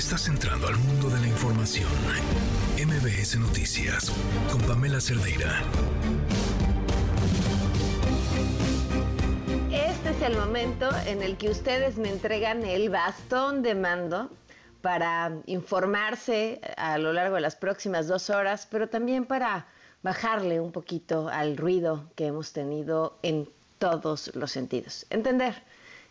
Estás entrando al mundo de la información. MBS Noticias con Pamela Cerdeira. Este es el momento en el que ustedes me entregan el bastón de mando para informarse a lo largo de las próximas dos horas, pero también para bajarle un poquito al ruido que hemos tenido en todos los sentidos. Entender,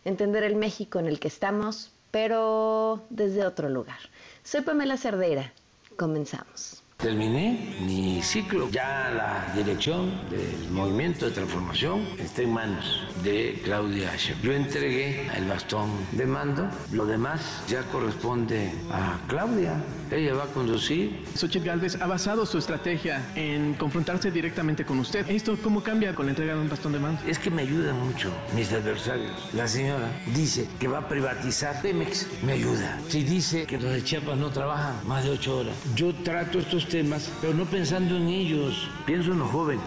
entender el México en el que estamos, pero desde otro lugar. Soy Pamela Cerdeira. Comenzamos. Terminé mi ciclo. Ya la dirección del movimiento de transformación está en manos de Claudia Sheinbaum. Yo entregué el bastón de mando. Lo demás ya corresponde a Claudia. Ella va a conducir. Xochitl Galvez ha basado su estrategia en confrontarse directamente con usted. ¿Esto cómo cambia con la entrega de un bastón de mando? Es que me ayudan mucho mis adversarios. La señora dice que va a privatizar Pemex. Me ayuda. Si dice que los de Chiapas no trabajan más de ocho horas. Yo trato estos temas, pero no pensando en ellos. Pienso en los jóvenes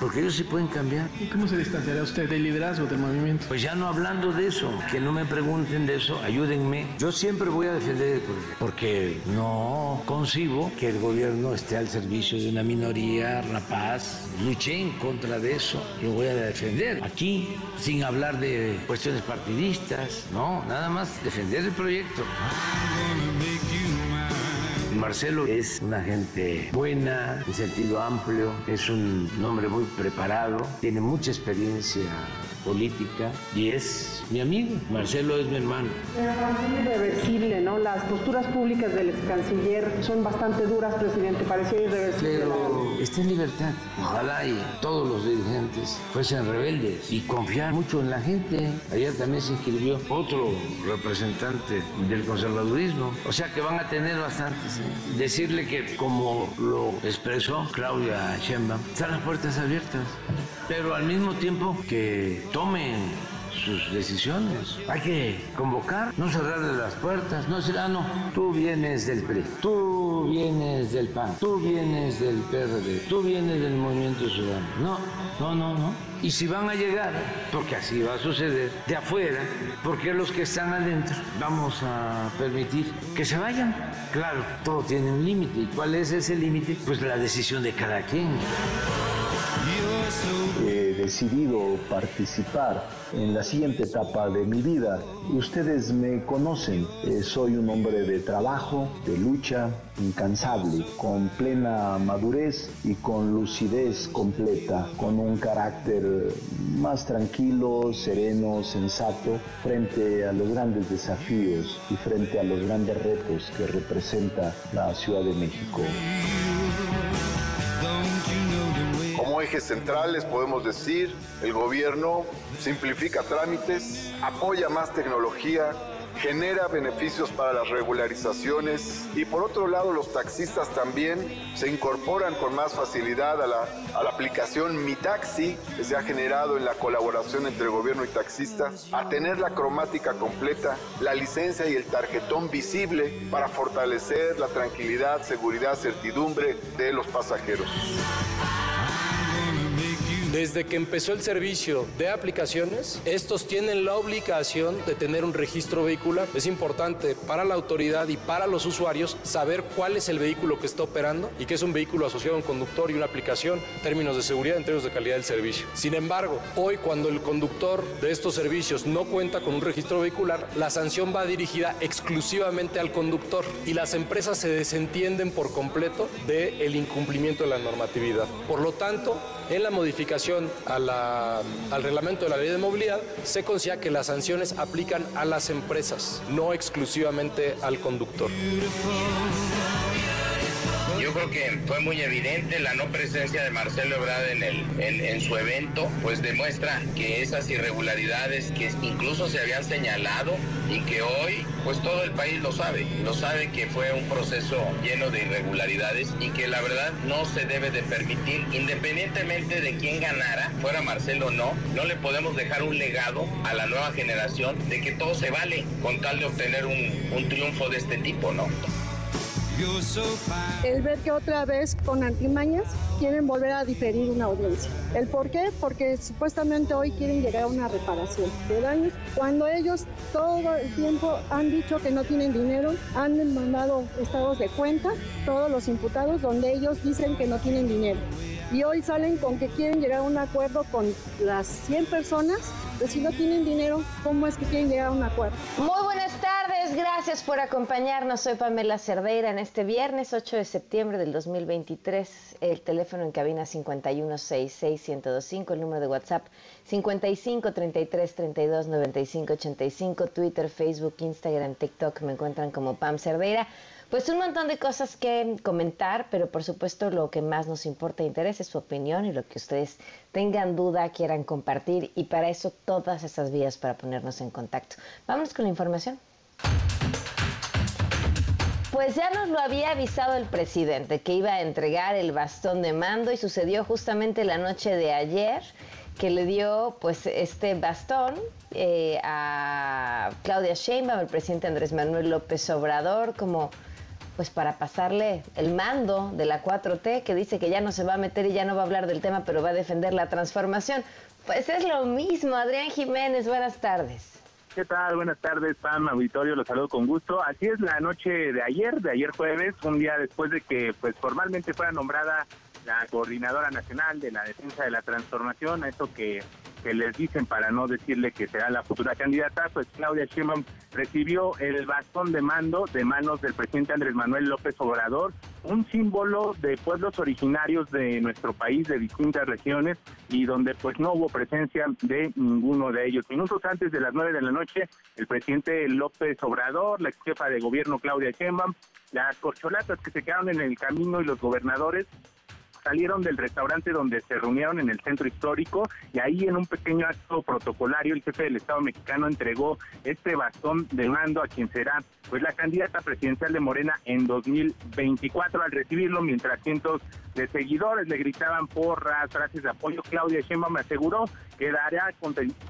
porque ellos sí pueden cambiar. ¿Y cómo se distanciará usted del liderazgo del movimiento? Pues ya no hablando de eso, que no me pregunten de eso, ayúdenme. Yo siempre voy a defender el pueblo, porque no concibo que el gobierno esté al servicio de una minoría rapaz. Luché en contra de eso, lo voy a defender aquí, sin hablar de cuestiones partidistas, no, nada más defender el proyecto. Marcelo es una gente buena, en sentido amplio, es un hombre muy preparado, tiene mucha experiencia política y es mi amigo. Marcelo es mi hermano. Es irreversible, ¿no? Las posturas públicas del ex canciller son bastante duras, presidente, parecía irreversible. Pero está en libertad. Ojalá y todos los dirigentes fuesen rebeldes y confiar mucho en la gente. Ayer también se inscribió otro representante del conservadurismo. O sea que van a tener bastantes. Decirle que, como lo expresó Claudia Sheinbaum, están las puertas abiertas. Pero al mismo tiempo que tomen sus decisiones. Hay que convocar, no cerrarle las puertas, no decir, ah, no, tú vienes del PRI, tú vienes del PAN, tú vienes del PRD, tú vienes del Movimiento Ciudadano. No, no, no, no. Y si van a llegar, porque así va a suceder, de afuera, porque los que están adentro vamos a permitir que se vayan. Claro, todo tiene un límite. ¿Y cuál es ese límite? Pues la decisión de cada quien. Decidido participar en la siguiente etapa de mi vida. Ustedes me conocen, eh, soy un hombre de trabajo, de lucha, incansable, con plena madurez y con lucidez completa, con un carácter más tranquilo, sereno, sensato, frente a los grandes desafíos y frente a los grandes retos que representa la Ciudad de México. Como ejes centrales podemos decir, el gobierno simplifica trámites, apoya más tecnología, genera beneficios para las regularizaciones y por otro lado los taxistas también se incorporan con más facilidad a la, a la aplicación Mi Taxi que se ha generado en la colaboración entre gobierno y taxistas, a tener la cromática completa, la licencia y el tarjetón visible para fortalecer la tranquilidad, seguridad, certidumbre de los pasajeros. Desde que empezó el servicio de aplicaciones, estos tienen la obligación de tener un registro vehicular. Es importante para la autoridad y para los usuarios saber cuál es el vehículo que está operando y que es un vehículo asociado a un conductor y una aplicación, términos de seguridad, en términos de calidad del servicio. Sin embargo, hoy cuando el conductor de estos servicios no cuenta con un registro vehicular, la sanción va dirigida exclusivamente al conductor y las empresas se desentienden por completo del incumplimiento de la normatividad. Por lo tanto, en la modificación a la, al reglamento de la ley de movilidad, se considera que las sanciones aplican a las empresas, no exclusivamente al conductor. Yo creo que fue muy evidente la no presencia de Marcelo Ebrard en, el, en, su evento, pues demuestra que esas irregularidades que incluso se habían señalado y que hoy pues todo el país lo sabe, lo sabe que fue un proceso lleno de irregularidades y que la verdad no se debe de permitir, independientemente de quién ganara, fuera Marcelo o no, no le podemos dejar un legado a la nueva generación de que todo se vale con tal de obtener un, un triunfo de este tipo, ¿no? El ver que otra vez con antimañas quieren volver a diferir una audiencia. ¿El por qué? Porque supuestamente hoy quieren llegar a una reparación de daños cuando ellos todo el tiempo han dicho que no tienen dinero, han mandado estados de cuenta, todos los imputados donde ellos dicen que no tienen dinero. Y hoy salen con que quieren llegar a un acuerdo con las 100 personas pues si no tienen dinero, ¿cómo es que quieren llegar a un acuerdo? Muy buenas tardes, gracias por acompañarnos. Soy Pamela Cerdeira en este viernes 8 de septiembre del 2023. El teléfono en cabina 5166125, el número de WhatsApp 5533329585, Twitter, Facebook, Instagram, TikTok, me encuentran como Pam Cerdeira. Pues un montón de cosas que comentar, pero por supuesto lo que más nos importa e interesa es su opinión y lo que ustedes tengan duda, quieran compartir y para eso todas esas vías para ponernos en contacto. Vámonos con la información. Pues ya nos lo había avisado el presidente que iba a entregar el bastón de mando y sucedió justamente la noche de ayer que le dio pues este bastón eh, a Claudia Sheinbaum, el presidente Andrés Manuel López Obrador, como pues para pasarle el mando de la 4T, que dice que ya no se va a meter y ya no va a hablar del tema, pero va a defender la transformación. Pues es lo mismo, Adrián Jiménez, buenas tardes. ¿Qué tal? Buenas tardes, Pam, auditorio, los saludo con gusto. Así es la noche de ayer, de ayer jueves, un día después de que pues formalmente fuera nombrada la coordinadora nacional de la defensa de la transformación, eso que que les dicen para no decirle que será la futura candidata, pues Claudia Sheinbaum recibió el bastón de mando de manos del presidente Andrés Manuel López Obrador, un símbolo de pueblos originarios de nuestro país, de distintas regiones, y donde pues no hubo presencia de ninguno de ellos. Minutos antes de las nueve de la noche, el presidente López Obrador, la ex jefa de gobierno Claudia Sheinbaum, las corcholatas que se quedaron en el camino y los gobernadores salieron del restaurante donde se reunieron en el centro histórico y ahí en un pequeño acto protocolario el jefe del Estado mexicano entregó este bastón de mando a quien será pues la candidata presidencial de Morena en 2024 al recibirlo mientras cientos de seguidores le gritaban porras, frases de apoyo. Claudia Sheinbaum me aseguró que dará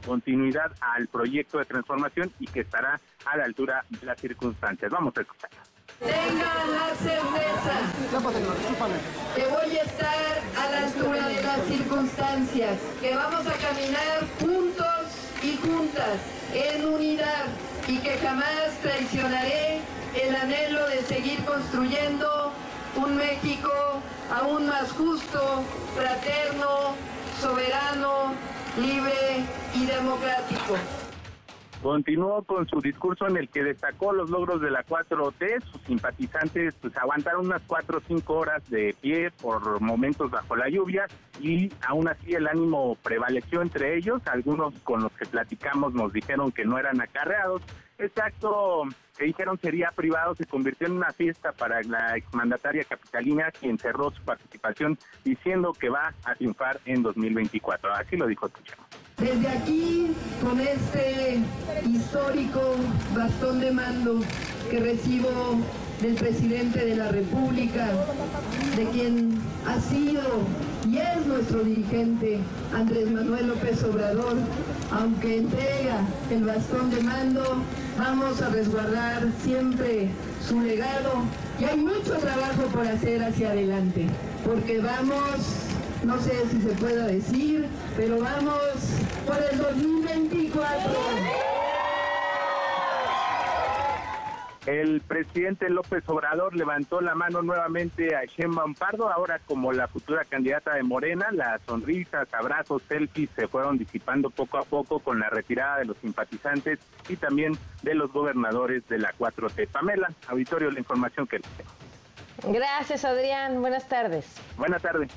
continuidad al proyecto de transformación y que estará a la altura de las circunstancias. Vamos a escucharla. Tengan la certeza que voy a estar a la altura de las circunstancias, que vamos a caminar juntos y juntas en unidad y que jamás traicionaré el anhelo de seguir construyendo un México aún más justo, fraterno, soberano, libre y democrático. Continuó con su discurso en el que destacó los logros de la 4T. Sus simpatizantes pues, aguantaron unas 4 o 5 horas de pie por momentos bajo la lluvia y aún así el ánimo prevaleció entre ellos. Algunos con los que platicamos nos dijeron que no eran acarreados. Este acto que dijeron sería privado se convirtió en una fiesta para la exmandataria capitalina quien cerró su participación diciendo que va a triunfar en 2024. Así lo dijo escuchamos. Desde aquí, con este histórico bastón de mando que recibo del presidente de la República, de quien ha sido y es nuestro dirigente Andrés Manuel López Obrador, aunque entrega el bastón de mando, vamos a resguardar siempre su legado y hay mucho trabajo por hacer hacia adelante, porque vamos no sé si se pueda decir, pero vamos por el 2024. El presidente López Obrador levantó la mano nuevamente a Sheinbaum Pardo, ahora como la futura candidata de Morena. Las sonrisas, abrazos, selfies se fueron disipando poco a poco con la retirada de los simpatizantes y también de los gobernadores de la 4T. Pamela, auditorio, la información que les tengo. Gracias, Adrián. Buenas tardes. Buenas tardes.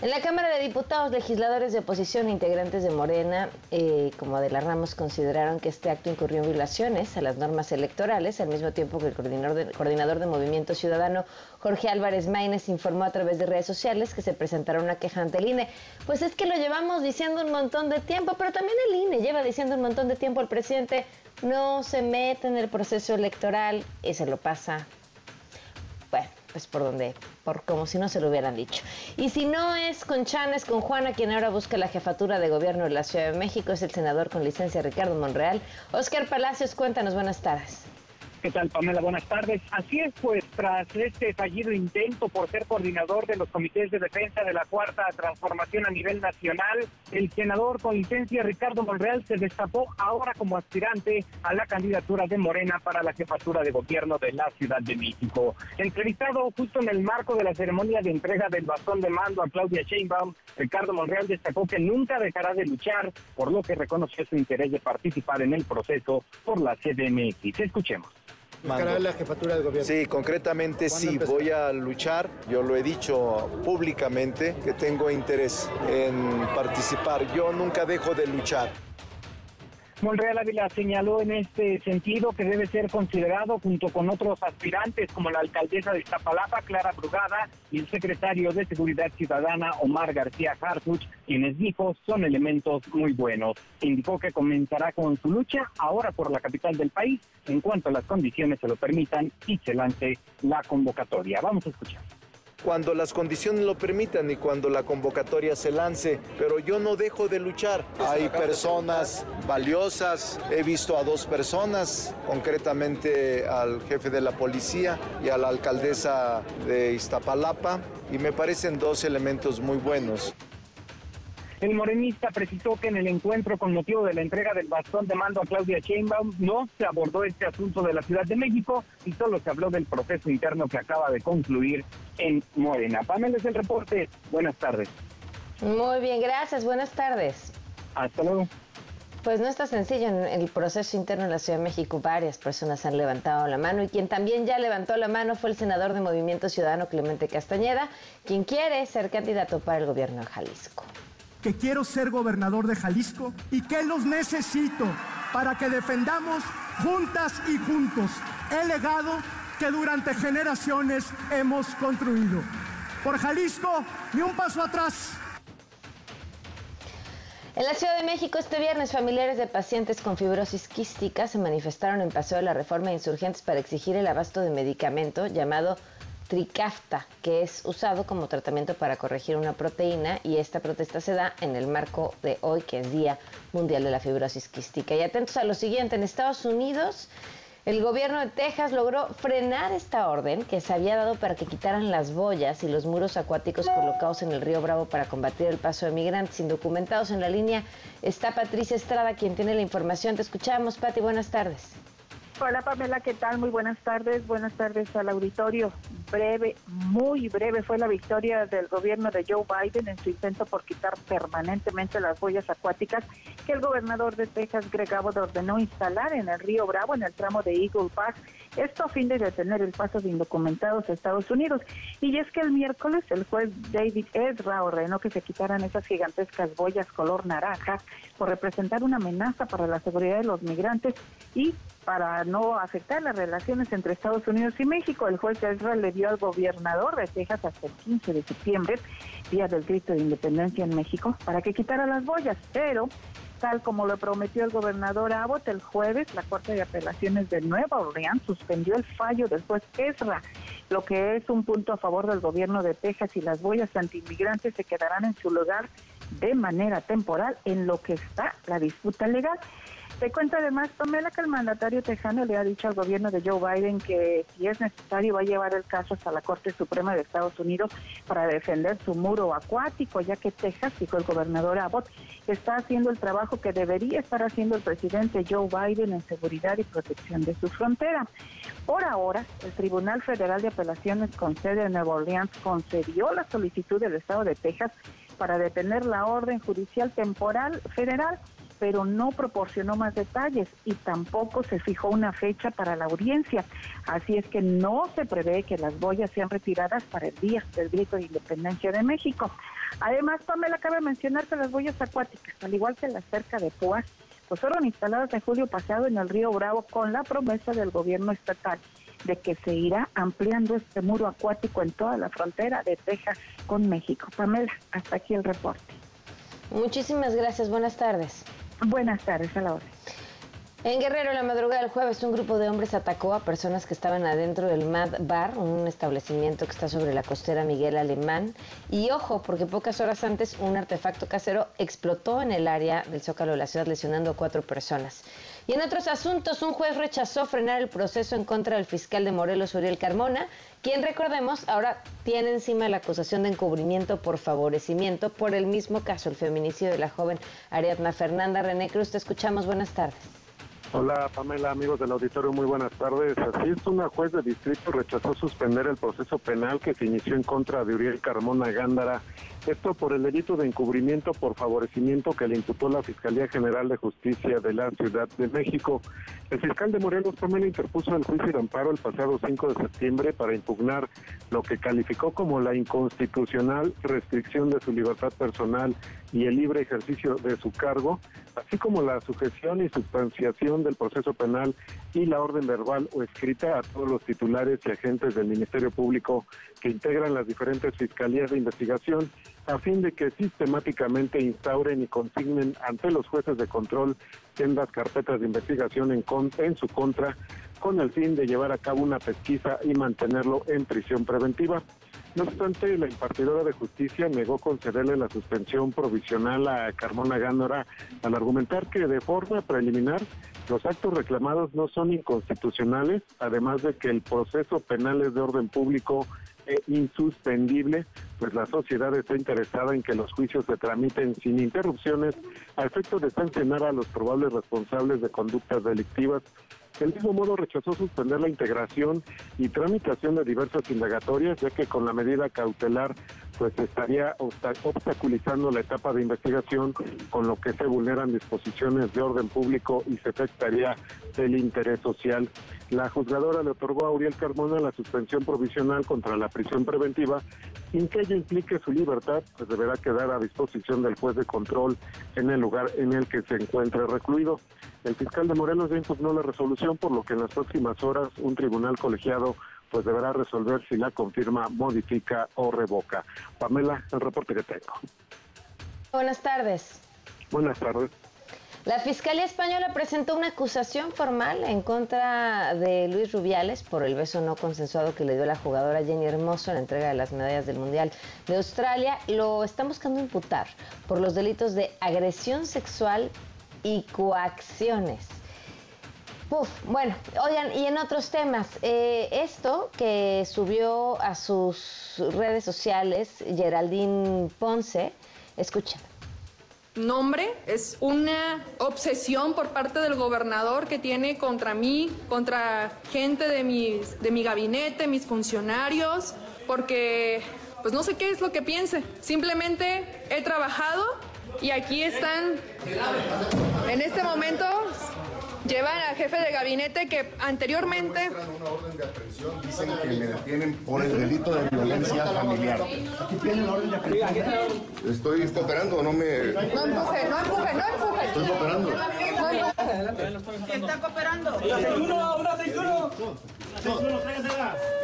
En la Cámara de Diputados, legisladores de oposición e integrantes de Morena, eh, como de la Ramos, consideraron que este acto incurrió en violaciones a las normas electorales, al mismo tiempo que el coordinador de, Movimiento Ciudadano, Jorge Álvarez Maínez, informó a través de redes sociales que se presentará una queja ante el INE. Pues es que lo llevamos diciendo un montón de tiempo, pero también el INE lleva diciendo un montón de tiempo al presidente, no se mete en el proceso electoral y se lo pasa. Bueno, pues por donde, por como si no se lo hubieran dicho. Y si no es con Chan, es con Juana, quien ahora busca la jefatura de gobierno de la Ciudad de México, es el senador con licencia Ricardo Monreal. Oscar Palacios, cuéntanos, buenas tardes. ¿Qué tal, Pamela? Buenas tardes. Así es, pues tras este fallido intento por ser coordinador de los comités de defensa de la Cuarta Transformación a nivel nacional, el senador con licencia Ricardo Monreal se destapó ahora como aspirante a la candidatura de Morena para la jefatura de gobierno de la Ciudad de México. Entrevistado justo en el marco de la ceremonia de entrega del bastón de mando a Claudia Sheinbaum, Ricardo Monreal destacó que nunca dejará de luchar, por lo que reconoció su interés de participar en el proceso por la CDMX. Escuchemos. ¿Buscará la jefatura del gobierno? Sí, concretamente sí, voy a luchar. Yo lo he dicho públicamente que tengo interés en participar. Yo nunca dejo de luchar. Monreal Ávila señaló en este sentido que debe ser considerado junto con otros aspirantes como la alcaldesa de Iztapalapa, Clara Brugada, y el secretario de Seguridad Ciudadana, Omar García Harfuch, quienes dijo son elementos muy buenos. Indicó que comenzará con su lucha ahora por la capital del país en cuanto las condiciones se lo permitan y se lance la convocatoria. Vamos a escuchar cuando las condiciones lo permitan y cuando la convocatoria se lance, pero yo no dejo de luchar. Hay personas valiosas, he visto a dos personas, concretamente al jefe de la policía y a la alcaldesa de Iztapalapa, y me parecen dos elementos muy buenos. El morenista precisó que en el encuentro con motivo de la entrega del bastón de mando a Claudia Sheinbaum no se abordó este asunto de la Ciudad de México y solo se habló del proceso interno que acaba de concluir en Morena. Pamela es el reporte. Buenas tardes. Muy bien, gracias. Buenas tardes. Hasta luego. Pues no está sencillo en el proceso interno en la Ciudad de México. Varias personas han levantado la mano y quien también ya levantó la mano fue el senador de Movimiento Ciudadano Clemente Castañeda, quien quiere ser candidato para el gobierno de Jalisco que quiero ser gobernador de Jalisco y que los necesito para que defendamos juntas y juntos el legado que durante generaciones hemos construido. Por Jalisco, ni un paso atrás. En la Ciudad de México este viernes familiares de pacientes con fibrosis quística se manifestaron en Paseo de la Reforma de Insurgentes para exigir el abasto de medicamento llamado Tricafta, que es usado como tratamiento para corregir una proteína y esta protesta se da en el marco de hoy, que es Día Mundial de la Fibrosis Quística. Y atentos a lo siguiente, en Estados Unidos el gobierno de Texas logró frenar esta orden que se había dado para que quitaran las boyas y los muros acuáticos colocados en el río Bravo para combatir el paso de migrantes indocumentados. En la línea está Patricia Estrada, quien tiene la información. Te escuchamos, Pati. Buenas tardes. Hola Pamela, ¿qué tal? Muy buenas tardes. Buenas tardes al auditorio. Breve, muy breve fue la victoria del gobierno de Joe Biden en su intento por quitar permanentemente las boyas acuáticas que el gobernador de Texas, Greg Abbott, ordenó instalar en el río Bravo, en el tramo de Eagle Pass. Esto a fin de detener el paso de indocumentados a Estados Unidos. Y es que el miércoles el juez David Ezra ordenó que se quitaran esas gigantescas boyas color naranja por representar una amenaza para la seguridad de los migrantes y para no afectar las relaciones entre Estados Unidos y México. El juez Ezra le dio al gobernador de Texas hasta el 15 de septiembre, día del grito de independencia en México, para que quitara las boyas, pero tal como lo prometió el gobernador Abbott el jueves, la Corte de Apelaciones de Nueva Orleans suspendió el fallo del juez Ezra, lo que es un punto a favor del gobierno de Texas y las boyas antiinmigrantes se quedarán en su lugar de manera temporal en lo que está la disputa legal. Te cuento además, Pamela, que el mandatario tejano le ha dicho al gobierno de Joe Biden que si es necesario va a llevar el caso hasta la Corte Suprema de Estados Unidos para defender su muro acuático, ya que Texas, dijo el gobernador Abbott, está haciendo el trabajo que debería estar haciendo el presidente Joe Biden en seguridad y protección de su frontera. Por ahora, el Tribunal Federal de Apelaciones con sede en Nueva Orleans concedió la solicitud del Estado de Texas para detener la orden judicial temporal federal pero no proporcionó más detalles y tampoco se fijó una fecha para la audiencia. Así es que no se prevé que las boyas sean retiradas para el día del grito de independencia de México. Además, Pamela cabe mencionar que las boyas acuáticas, al igual que las cerca de Púas, pues fueron instaladas en julio pasado en el río Bravo con la promesa del gobierno estatal de que se irá ampliando este muro acuático en toda la frontera de Texas con México. Pamela, hasta aquí el reporte. Muchísimas gracias, buenas tardes. Buenas tardes, a la hora. En Guerrero, la madrugada del jueves, un grupo de hombres atacó a personas que estaban adentro del Mad Bar, un establecimiento que está sobre la costera Miguel Alemán. Y ojo, porque pocas horas antes un artefacto casero explotó en el área del Zócalo de la ciudad, lesionando a cuatro personas. Y en otros asuntos, un juez rechazó frenar el proceso en contra del fiscal de Morelos, Uriel Carmona, quien, recordemos, ahora tiene encima la acusación de encubrimiento por favorecimiento por el mismo caso, el feminicidio de la joven Ariadna Fernanda René Cruz. Te escuchamos. Buenas tardes. Hola Pamela, amigos del auditorio, muy buenas tardes. Así es, una juez de distrito rechazó suspender el proceso penal que se inició en contra de Uriel Carmona Gándara esto por el delito de encubrimiento por favorecimiento que le imputó la Fiscalía General de Justicia de la Ciudad de México. El fiscal de Morelos también interpuso el juicio de amparo el pasado 5 de septiembre para impugnar lo que calificó como la inconstitucional restricción de su libertad personal y el libre ejercicio de su cargo, así como la sujeción y sustanciación del proceso penal y la orden verbal o escrita a todos los titulares y agentes del Ministerio Público que integran las diferentes fiscalías de investigación a fin de que sistemáticamente instauren y consignen ante los jueces de control sendas carpetas de investigación en, su contra con el fin de llevar a cabo una pesquisa y mantenerlo en prisión preventiva. No obstante, la impartidora de justicia negó concederle la suspensión provisional a Carmona Gándora al argumentar que de forma preliminar los actos reclamados no son inconstitucionales, además de que el proceso penal es de orden público insuspendible, pues la sociedad está interesada en que los juicios se tramiten sin interrupciones a efecto de sancionar a los probables responsables de conductas delictivas del mismo modo rechazó suspender la integración y tramitación de diversas indagatorias, ya que con la medida cautelar pues estaría obstaculizando la etapa de investigación, con lo que se vulneran disposiciones de orden público y se afectaría el interés social. La juzgadora le otorgó a Uriel Carmona la suspensión provisional contra la prisión preventiva, sin que ello implique su libertad, pues deberá quedar a disposición del juez de control en el lugar en el que se encuentre recluido. El fiscal de Morelos ya impugnó la resolución, por lo que en las próximas horas un tribunal colegiado pues deberá resolver si la confirma, modifica o revoca. Pamela, el reporte que tengo. Buenas tardes. Buenas tardes. La Fiscalía Española presentó una acusación formal en contra de Luis Rubiales por el beso no consensuado que le dio la jugadora Jenny Hermoso en la entrega de las medallas del Mundial de Australia. Lo están buscando imputar por los delitos de agresión sexual y coacciones. Uf, bueno, oigan, y en otros temas, eh, esto que subió a sus redes sociales Geraldine Ponce, escuchen. Nombre es una obsesión por parte del gobernador que tiene contra mí, contra gente de, de mi gabinete, mis funcionarios, porque pues no sé qué es lo que piense. Simplemente he trabajado y aquí están, en este momento, llevan al jefe de gabinete que anteriormente... Una orden de aprehensión, dicen que me detienen por el delito de violencia familiar. Aquí tienen la orden de aprehensión. Estoy cooperando, no me... No empuje, no empuje, no empuje. Estoy cooperando. No está cooperando?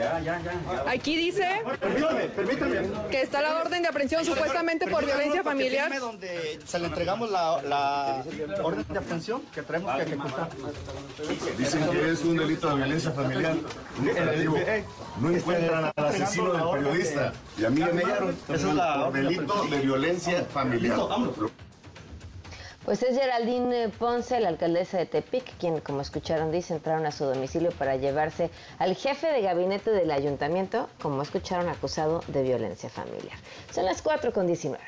Ya, ya, ya. Aquí dice que está la orden de aprehensión supuestamente por violencia familiar. donde se le entregamos la, la orden de aprehensión que traemos que ejecutar. Dicen que es un delito de violencia familiar. Operativo. No encuentran al asesino del periodista. Y a mí me hallaron por delito de violencia familiar. Pues es Geraldine Ponce, la alcaldesa de Tepic, quien, como escucharon, dice, entraron a su domicilio para llevarse al jefe de gabinete del ayuntamiento, como escucharon, acusado de violencia familiar. Son las 4 con 19.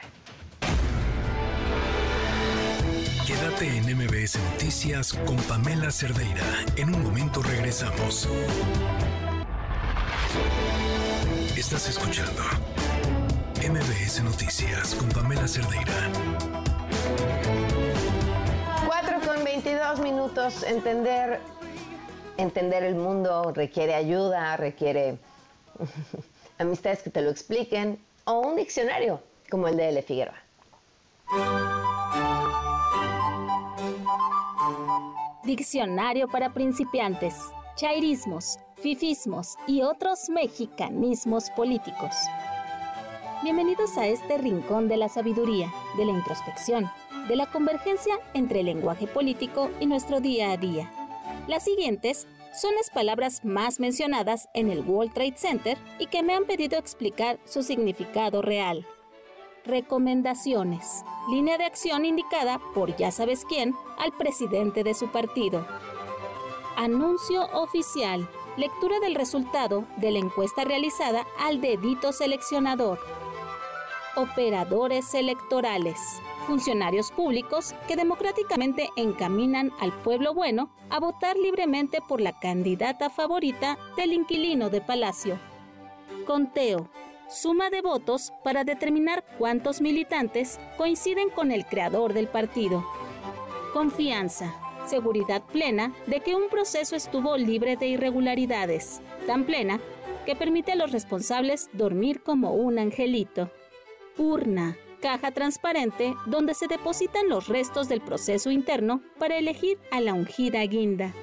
Quédate en MBS Noticias con Pamela Cerdeira. En un momento regresamos. Estás escuchando MBS Noticias con Pamela Cerdeira. 4 con 22 minutos. Entender, entender el mundo requiere ayuda, requiere amistades que te lo expliquen o un diccionario como el de L. Figueroa. Diccionario para principiantes, chairismos, fifismos y otros mexicanismos políticos. Bienvenidos a este rincón de la sabiduría, de la introspección, de la convergencia entre el lenguaje político y nuestro día a día. Las siguientes son las palabras más mencionadas en el World Trade Center y que me han pedido explicar su significado real. Recomendaciones. Línea de acción indicada por ya sabes quién al presidente de su partido. Anuncio oficial. Lectura del resultado de la encuesta realizada al dedito seleccionador. Operadores electorales funcionarios públicos que democráticamente encaminan al pueblo bueno a votar libremente por la candidata favorita del inquilino de Palacio. Conteo. Suma de votos para determinar cuántos militantes coinciden con el creador del partido. Confianza. Seguridad plena de que un proceso estuvo libre de irregularidades, tan plena que permite a los responsables dormir como un angelito. Urna caja transparente donde se depositan los restos del proceso interno para elegir a la ungida guinda.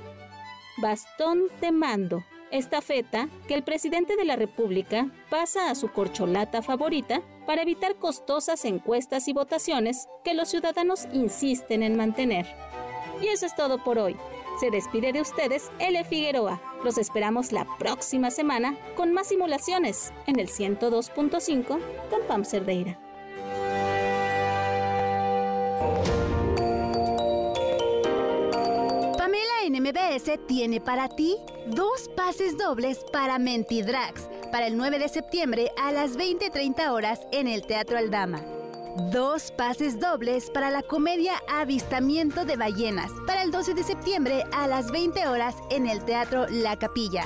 Bastón de mando, estafeta que el presidente de la República pasa a su corcholata favorita para evitar costosas encuestas y votaciones que los ciudadanos insisten en mantener. Y eso es todo por hoy. Se despide de ustedes L. Figueroa. Los esperamos la próxima semana con más simulaciones en el 102.5 con Pam Cerdeira. MBS tiene para ti dos pases dobles para Mentidrags para el 9 de septiembre a las 20:30 horas en el Teatro Aldama. Dos pases dobles para la comedia Avistamiento de Ballenas para el 12 de septiembre a las 20 horas en el Teatro La Capilla.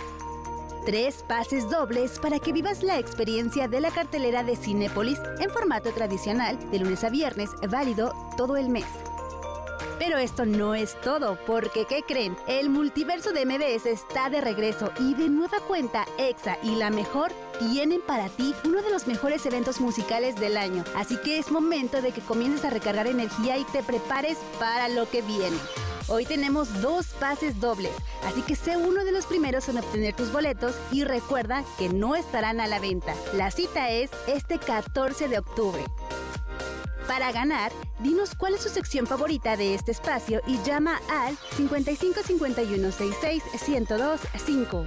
Tres pases dobles para que vivas la experiencia de la cartelera de Cinépolis en formato tradicional de lunes a viernes, válido todo el mes. Pero esto no es todo, porque ¿qué creen? El multiverso de MBS está de regreso y de nueva cuenta EXA y La Mejor tienen para ti uno de los mejores eventos musicales del año. Así que es momento de que comiences a recargar energía y te prepares para lo que viene. Hoy tenemos dos pases dobles, así que sé uno de los primeros en obtener tus boletos y recuerda que no estarán a la venta. La cita es este 14 de octubre. Para ganar, dinos cuál es su sección favorita de este espacio y llama al 55 51 66 102 5.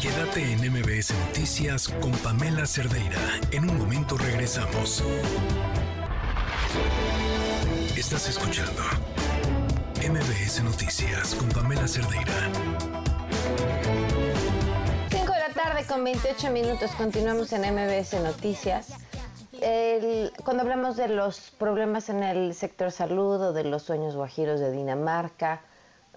Quédate en MBS Noticias con Pamela Cerdeira. En un momento regresamos. Estás escuchando MBS Noticias con Pamela Cerdeira con 28 minutos. Continuamos en MBS Noticias. cuando hablamos de los problemas en el sector salud o de los sueños guajiros de Dinamarca,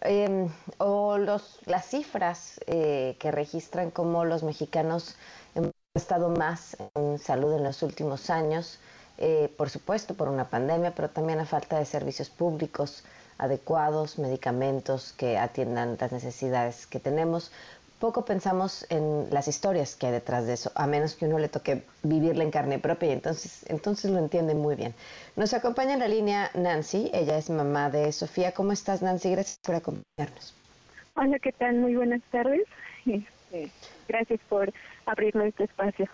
em, o los, las cifras eh, que registran cómo los mexicanos han estado más en salud en los últimos años, eh, por supuesto por una pandemia, pero también a falta de servicios públicos adecuados, medicamentos que atiendan las necesidades que tenemos poco pensamos en las historias que hay detrás de eso, a menos que uno le toque vivirla en carne propia y entonces, entonces lo entiende muy bien. Nos acompaña en la línea Nancy, ella es mamá de Sofía. ¿Cómo estás Nancy? Gracias por acompañarnos. Hola, ¿qué tal? Muy buenas tardes. Este, gracias por abrirme este espacio.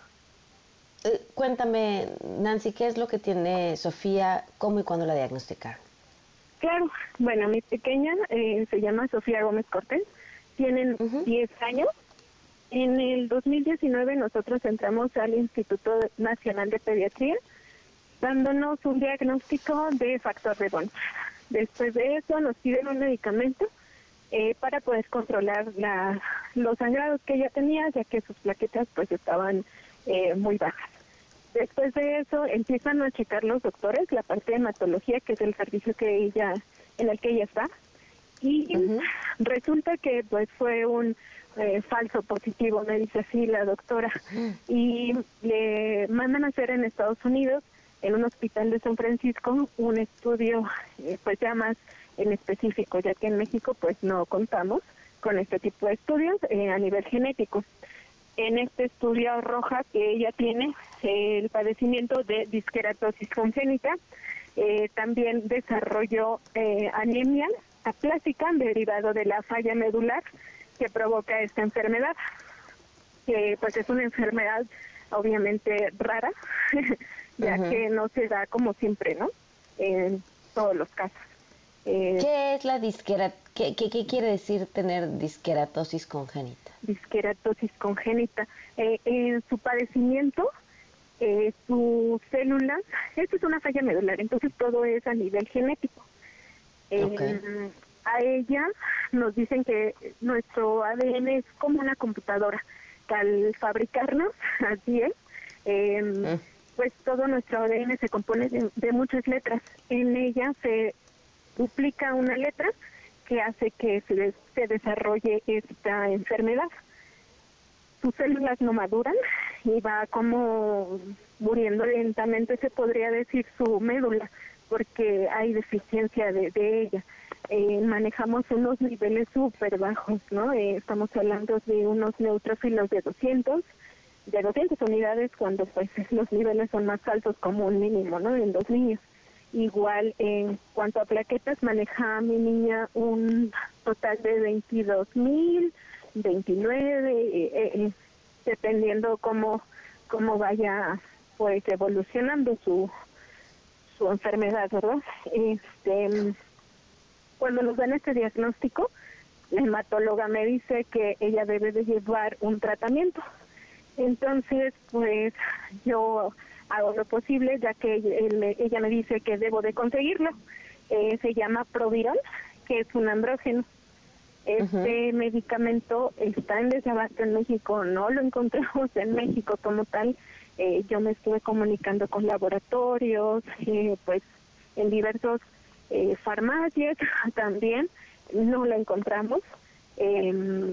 Eh, cuéntame, Nancy, ¿qué es lo que tiene Sofía? ¿Cómo y cuándo la diagnosticaron? Claro, bueno, mi pequeña eh, se llama Sofía Gómez Cortés tienen 10 años. En el 2019 nosotros entramos al Instituto Nacional de Pediatría dándonos un diagnóstico de factor de Von. Después de eso nos piden un medicamento eh, para poder controlar la, los sangrados que ella tenía, ya que sus plaquetas pues estaban eh, muy bajas. Después de eso empiezan a checar los doctores la parte de hematología, que es el servicio que ella en el que ella está, y resulta que pues fue un eh, falso positivo, me dice así la doctora, y le mandan a hacer en Estados Unidos, en un hospital de San Francisco, un estudio eh, pues ya más en específico, ya que en México pues no contamos con este tipo de estudios eh, a nivel genético. En este estudio arroja que ella tiene el padecimiento de disqueratosis congénita, también desarrolló anemia aplásica derivado de la falla medular que provoca esta enfermedad. que pues es una enfermedad obviamente rara, ya que no se da como siempre, ¿no? En todos los casos. Eh, ¿Qué es la disquera? ¿Qué, qué, quiere decir tener disqueratosis congénita? Disqueratosis congénita. Eh, en su padecimiento, eh, sus células, esto es una falla medular, entonces todo es a nivel genético. Eh, a ella nos dicen que nuestro ADN es como una computadora, que al fabricarnos, así es, em, ah. pues todo nuestro ADN se compone de muchas letras. En ella se duplica una letra que hace que se, se desarrolle esta enfermedad. Sus células no maduran y va como muriendo lentamente, se podría decir, su médula, porque hay deficiencia de, ella. Eh, manejamos unos niveles súper bajos, ¿no? Eh, estamos hablando de unos neutrófilos de 200, de 200 unidades cuando pues los niveles son más altos como un mínimo, ¿no? En los niños. Igual en cuanto a plaquetas, maneja mi niña un total de 22 mil, 29, eh, eh, dependiendo cómo, cómo vaya pues evolucionando su, su enfermedad, ¿verdad? Este, cuando nos dan este diagnóstico, la hematóloga me dice que ella debe de llevar un tratamiento. Entonces, pues yo hago lo posible, ya que ella me dice que debo de conseguirlo. Eh, se llama Proviron, que es un andrógeno. Este medicamento está en desabasto en México, no lo encontramos en México como tal. Eh, yo me estuve comunicando con laboratorios, eh, pues en diversos farmacias también, no lo encontramos. Em,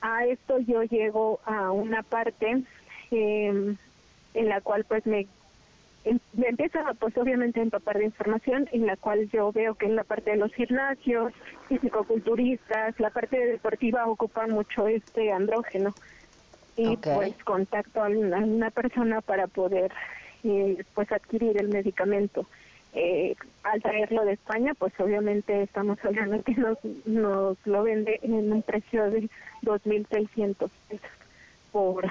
a esto yo llego a una parte eh, en la cual pues me, em, me empieza pues obviamente a empapar de información en la cual yo veo que en la parte de los gimnasios, fisicoculturistas, la parte deportiva ocupa mucho este andrógeno y pues contacto a una, persona para poder eh, pues adquirir el medicamento. Eh, al traerlo de España, pues obviamente estamos hablando que nos, nos lo vende en un precio de 2.600 pesos por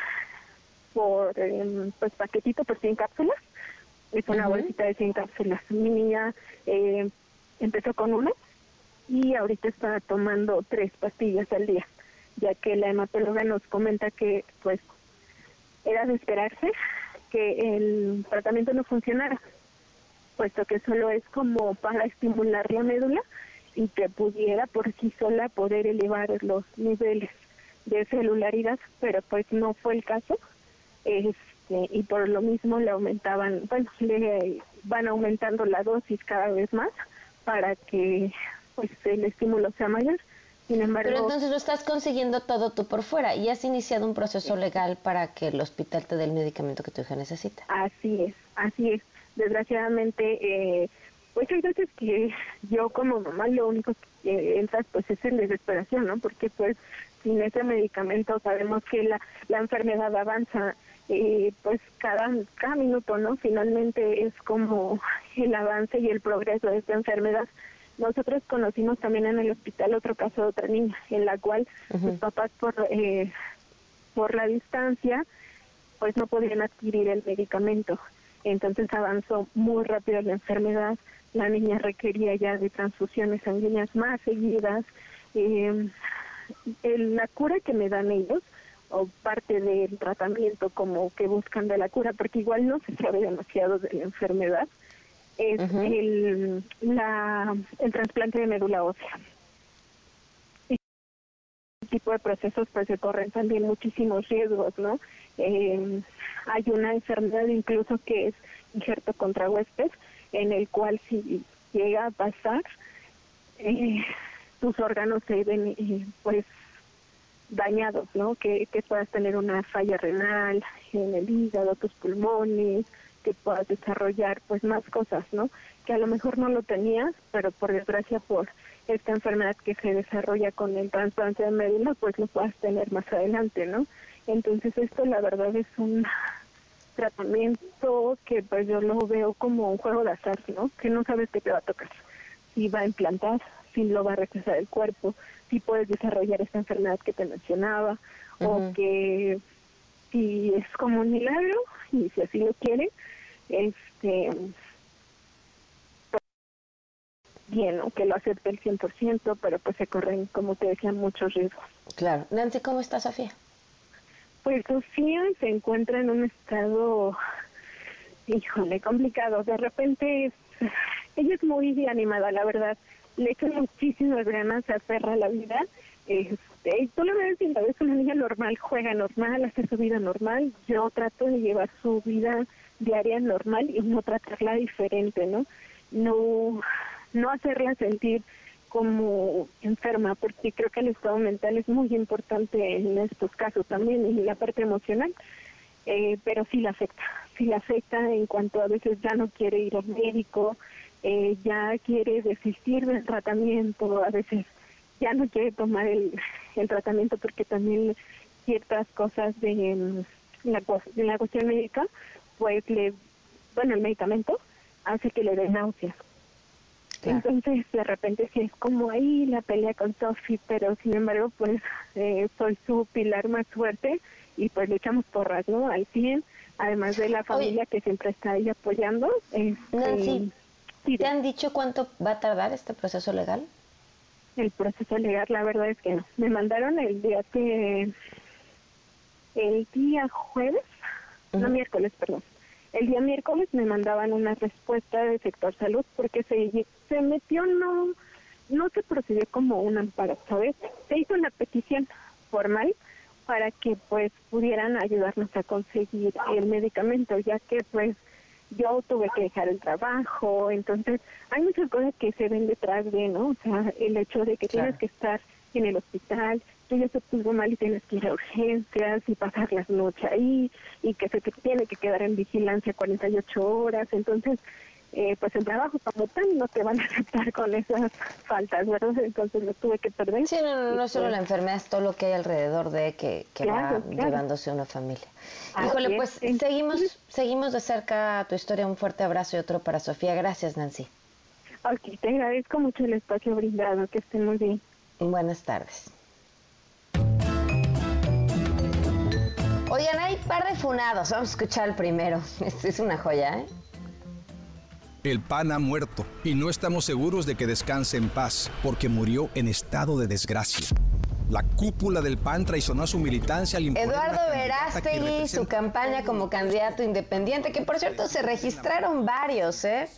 por eh, pues paquetito por 100 cápsulas. Es una bolsita de 100 cápsulas. Mi niña eh, empezó con una y ahorita está tomando tres pastillas al día, ya que la hematóloga nos comenta que pues era de esperarse que el tratamiento no funcionara, puesto que solo es como para estimular la médula y que pudiera por sí sola poder elevar los niveles de celularidad, pero pues no fue el caso este, y por lo mismo le aumentaban, bueno, le van aumentando la dosis cada vez más para que pues el estímulo sea mayor. Sin embargo, Pero entonces lo estás consiguiendo todo tú por fuera y has iniciado un proceso legal para que el hospital te dé el medicamento que tu hija necesita. Así es, así es. Desgraciadamente, eh, pues hay veces que yo como mamá lo único que entra pues es en desesperación, ¿no? Porque pues sin ese medicamento sabemos que la, la enfermedad avanza y pues cada, cada minuto, ¿no? Finalmente es como el avance y el progreso de esta enfermedad. Nosotros conocimos también en el hospital otro caso de otra niña, en la cual sus papás por, eh, por la distancia pues no podían adquirir el medicamento. Entonces avanzó muy rápido la enfermedad, la niña requería ya de transfusiones sanguíneas más seguidas. Eh, la cura que me dan ellos o parte del tratamiento como que buscan de la cura, porque igual no se sabe demasiado de la enfermedad, es el, la, el trasplante de médula ósea. Este tipo de procesos pues se corren también muchísimos riesgos, ¿no? Eh, hay una enfermedad incluso que es injerto contra huésped, en el cual si llega a pasar, eh, tus órganos se ven eh, pues dañados, ¿no? Que, que puedas tener una falla renal en el hígado, tus pulmones, que puedas desarrollar pues más cosas, ¿no? Que a lo mejor no lo tenías, pero por desgracia por esta enfermedad que se desarrolla con el trasplante de médula, pues lo puedas tener más adelante, ¿no? Entonces esto la verdad es un tratamiento que pues yo lo veo como un juego de azar, ¿no? Que no sabes qué te va a tocar, si va a implantar, si lo va a rechazar el cuerpo, si puedes desarrollar esta enfermedad que te mencionaba o que si es como un milagro y si así lo quiere, este bien, que lo acepte el 100%, pero pues se corren, como te decía, muchos riesgos. Claro. Nancy, ¿cómo está Sofía? Pues Sofía se encuentra en un estado, híjole, complicado. De repente, ella es muy animada, la verdad. Le echa muchísimas ganas, se aferra a la vida. Este, y tú lo ves y la ves una niña normal, juega normal, hace su vida normal. Yo trato de llevar su vida diaria normal y no tratarla diferente, ¿no? No no hacerla sentir como enferma, porque creo que el estado mental es muy importante en estos casos también, y la parte emocional, eh, pero sí la afecta, sí la afecta en cuanto a veces ya no quiere ir al médico, eh, ya quiere desistir del tratamiento, a veces ya no quiere tomar el, el tratamiento porque también ciertas cosas de, mm, la, de la cuestión médica, pues le, bueno, el medicamento hace que le dé náuseas entonces, de repente sí es como ahí la pelea con Sophie, pero sin embargo, pues eh, soy su pilar más fuerte y pues le echamos porras, ¿no? Al 100, además de la familia que siempre está ahí apoyando. Este, Nancy, ¿te han dicho cuánto va a tardar este proceso legal? El proceso legal, la verdad es que no. Me mandaron el día que... El día jueves, no miércoles, perdón el día miércoles me mandaban una respuesta del sector salud porque se, se metió, no, no se procedió como un amparo, ¿sabes? Se hizo una petición formal para que pues pudieran ayudarnos a conseguir el medicamento, ya que pues yo tuve que dejar el trabajo, entonces hay muchas cosas que se ven detrás de, ¿no? O sea, el hecho de que tienes que estar en el hospital, tú ya se puso mal y tienes que ir a urgencias y pasar las noches ahí y que se te tiene que quedar en vigilancia 48 horas. Entonces, eh, pues el trabajo como tal no te van a aceptar con esas faltas, ¿verdad? Entonces lo tuve que perder. Sí, no, no, no solo pues la enfermedad, es todo lo que hay alrededor de que, que va llevándose una familia. Híjole, pues seguimos, seguimos de cerca tu historia. Un fuerte abrazo y otro para Sofía. Gracias, Nancy. Ok, te agradezco mucho el espacio brindado. Que estén muy bien. Buenas tardes. Oigan, hay par de funados. Vamos a escuchar el primero. Este es una joya, ¿eh? El PAN ha muerto y no estamos seguros de que descanse en paz porque murió en estado de desgracia. La cúpula del PAN traicionó a su militancia al Eduardo Verástegui, su campaña como candidato independiente, que por cierto se registraron varios, ¿eh?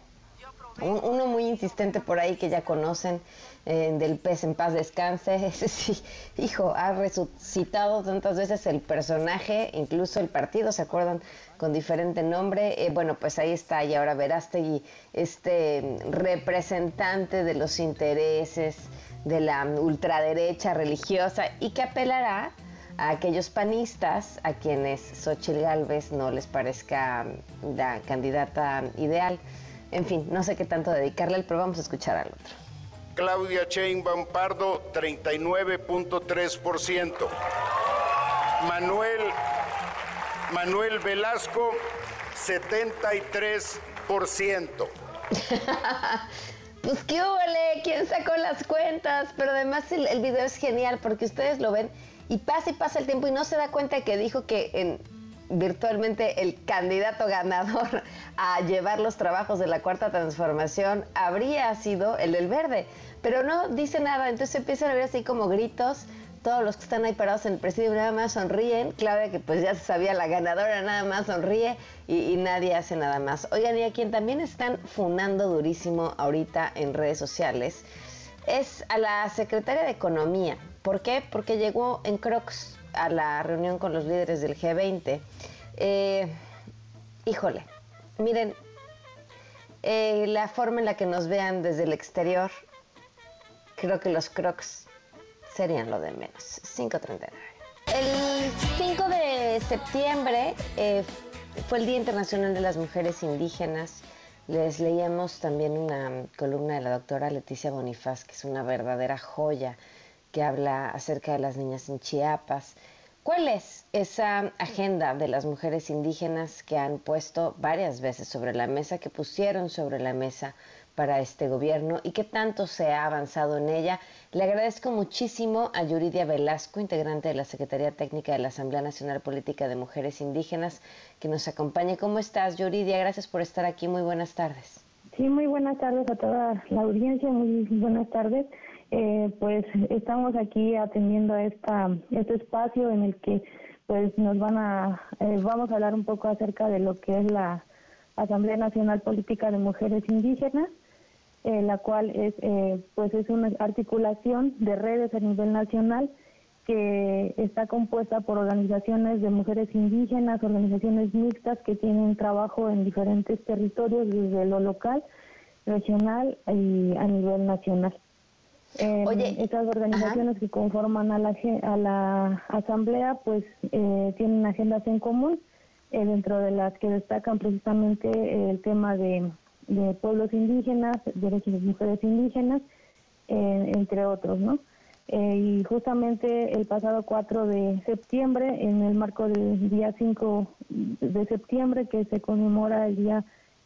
uno muy insistente por ahí que ya conocen, eh, del pez en paz descanse. Ese sí, hijo, ha resucitado tantas veces el personaje, incluso el partido, ¿se acuerdan? Con diferente nombre. Eh, bueno, pues ahí está, y ahora y este representante de los intereses de la ultraderecha religiosa y que apelará a aquellos panistas a quienes Xochitl Galvez no les parezca la candidata ideal. En fin, no sé qué tanto dedicarle, pero vamos a escuchar al otro. Claudia Sheinbaum Pardo, 39.3%. Manuel, Manuel Velasco, 73%. pues qué huele, quién sacó las cuentas, pero además el, video es genial porque ustedes lo ven y pasa y pasa el tiempo y no se da cuenta que dijo que en virtualmente el candidato ganador a llevar los trabajos de la cuarta transformación habría sido el del verde, pero no dice nada, entonces empiezan a ver así como gritos, todos los que están ahí parados en el presidio nada más sonríen, Claudia que pues ya se sabía la ganadora nada más sonríe y, nadie hace nada más. Oigan, y a quien también están funando durísimo ahorita en redes sociales es a la secretaria de Economía. ¿Por qué? Porque llegó en Crocs a la reunión con los líderes del G20. Eh, híjole, miren, eh, la forma en la que nos vean desde el exterior, creo que los crocs serían lo de menos. 5.39. El 5 de septiembre eh, fue el Día Internacional de las Mujeres Indígenas. Les leíamos también una columna de la doctora Leticia Bonifaz, que es una verdadera joya que habla acerca de las niñas en Chiapas. ¿Cuál es esa agenda de las mujeres indígenas que han puesto varias veces sobre la mesa, que pusieron sobre la mesa para este gobierno y qué tanto se ha avanzado en ella. Le agradezco muchísimo a Yuridia Velasco, integrante de la Secretaría Técnica de la Asamblea Nacional Política de Mujeres Indígenas, que nos acompañe. ¿Cómo estás, Yuridia? Gracias por estar aquí. Muy buenas tardes. Sí, muy buenas tardes a toda la audiencia. Muy buenas tardes. Eh, pues estamos aquí atendiendo esta, este espacio en el que pues nos van a eh, vamos a hablar un poco acerca de lo que es la Asamblea Nacional Política de Mujeres Indígenas eh, la cual es eh, pues es una articulación de redes a nivel nacional que está compuesta por organizaciones de mujeres indígenas, organizaciones mixtas que tienen trabajo en diferentes territorios desde lo local, regional y a nivel nacional. Eh, estas organizaciones que conforman a la, a la asamblea pues eh, tienen agendas en común, dentro de las que destacan precisamente el tema de de pueblos indígenas, derechos de mujeres indígenas, eh, entre otros, ¿no? Eh, y justamente el pasado 4 de septiembre, en el marco del día 5 de septiembre, que se conmemora el Día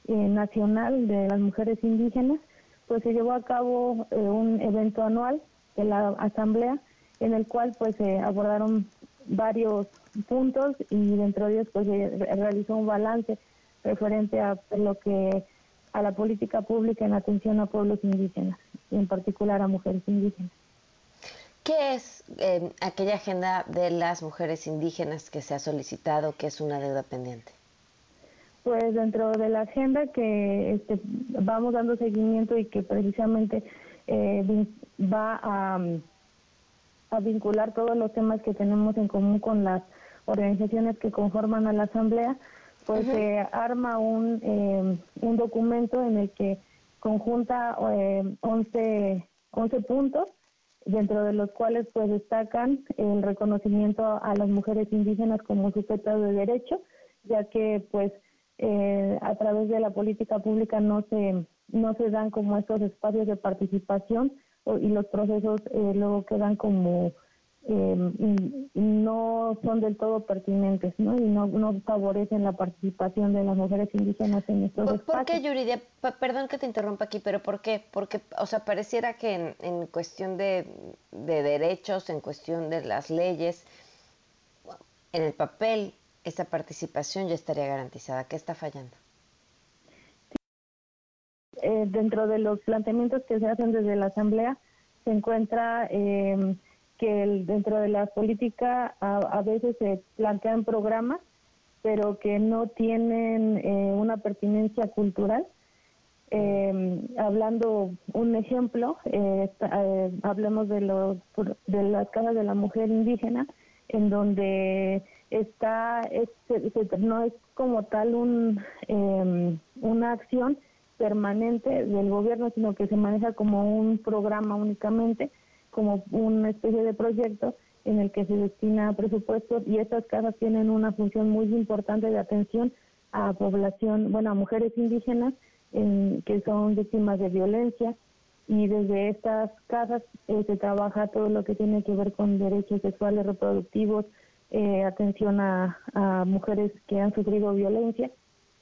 eh, Nacional de las Mujeres Indígenas, pues se llevó a cabo un evento anual de la Asamblea, en el cual pues se abordaron varios puntos y dentro de ellos pues se realizó un balance referente a lo que a la política pública en atención a pueblos indígenas y en particular a mujeres indígenas. ¿Qué es eh, aquella agenda de las mujeres indígenas que se ha solicitado, que es una deuda pendiente? Pues dentro de la agenda que este, vamos dando seguimiento y que precisamente eh, va a, a vincular todos los temas que tenemos en común con las organizaciones que conforman a la Asamblea, pues se arma un, eh, un documento en el que conjunta eh, 11, 11 puntos, dentro de los cuales pues destacan el reconocimiento a las mujeres indígenas como sujetas de derecho, ya que pues eh, a través de la política pública no se no se dan como estos espacios de participación y los procesos eh, luego quedan como eh, no son del todo pertinentes ¿no? y no, no favorecen la participación de las mujeres indígenas en estos ¿Por, espacios. ¿Por qué, Yuridia? Perdón que te interrumpa aquí, pero ¿por qué? Porque, o sea, pareciera que en, en cuestión de, de, derechos, en cuestión de las leyes, en el papel, esa participación ya estaría garantizada. ¿Qué está fallando? Eh, dentro de los planteamientos que se hacen desde la Asamblea, se encuentra... Eh, que dentro de la política a, veces se plantean programas, pero que no tienen eh, una pertinencia cultural. Eh, hablando un ejemplo, eh, hablemos de, los, de las casas de la mujer indígena, en donde está, no es como tal un, una acción permanente del gobierno, sino que se maneja como un programa únicamente como una especie de proyecto en el que se destina presupuestos y estas casas tienen una función muy importante de atención a población, bueno, a mujeres indígenas que son víctimas de violencia y desde estas casas eh, se trabaja todo lo que tiene que ver con derechos sexuales reproductivos, eh, atención a mujeres que han sufrido violencia,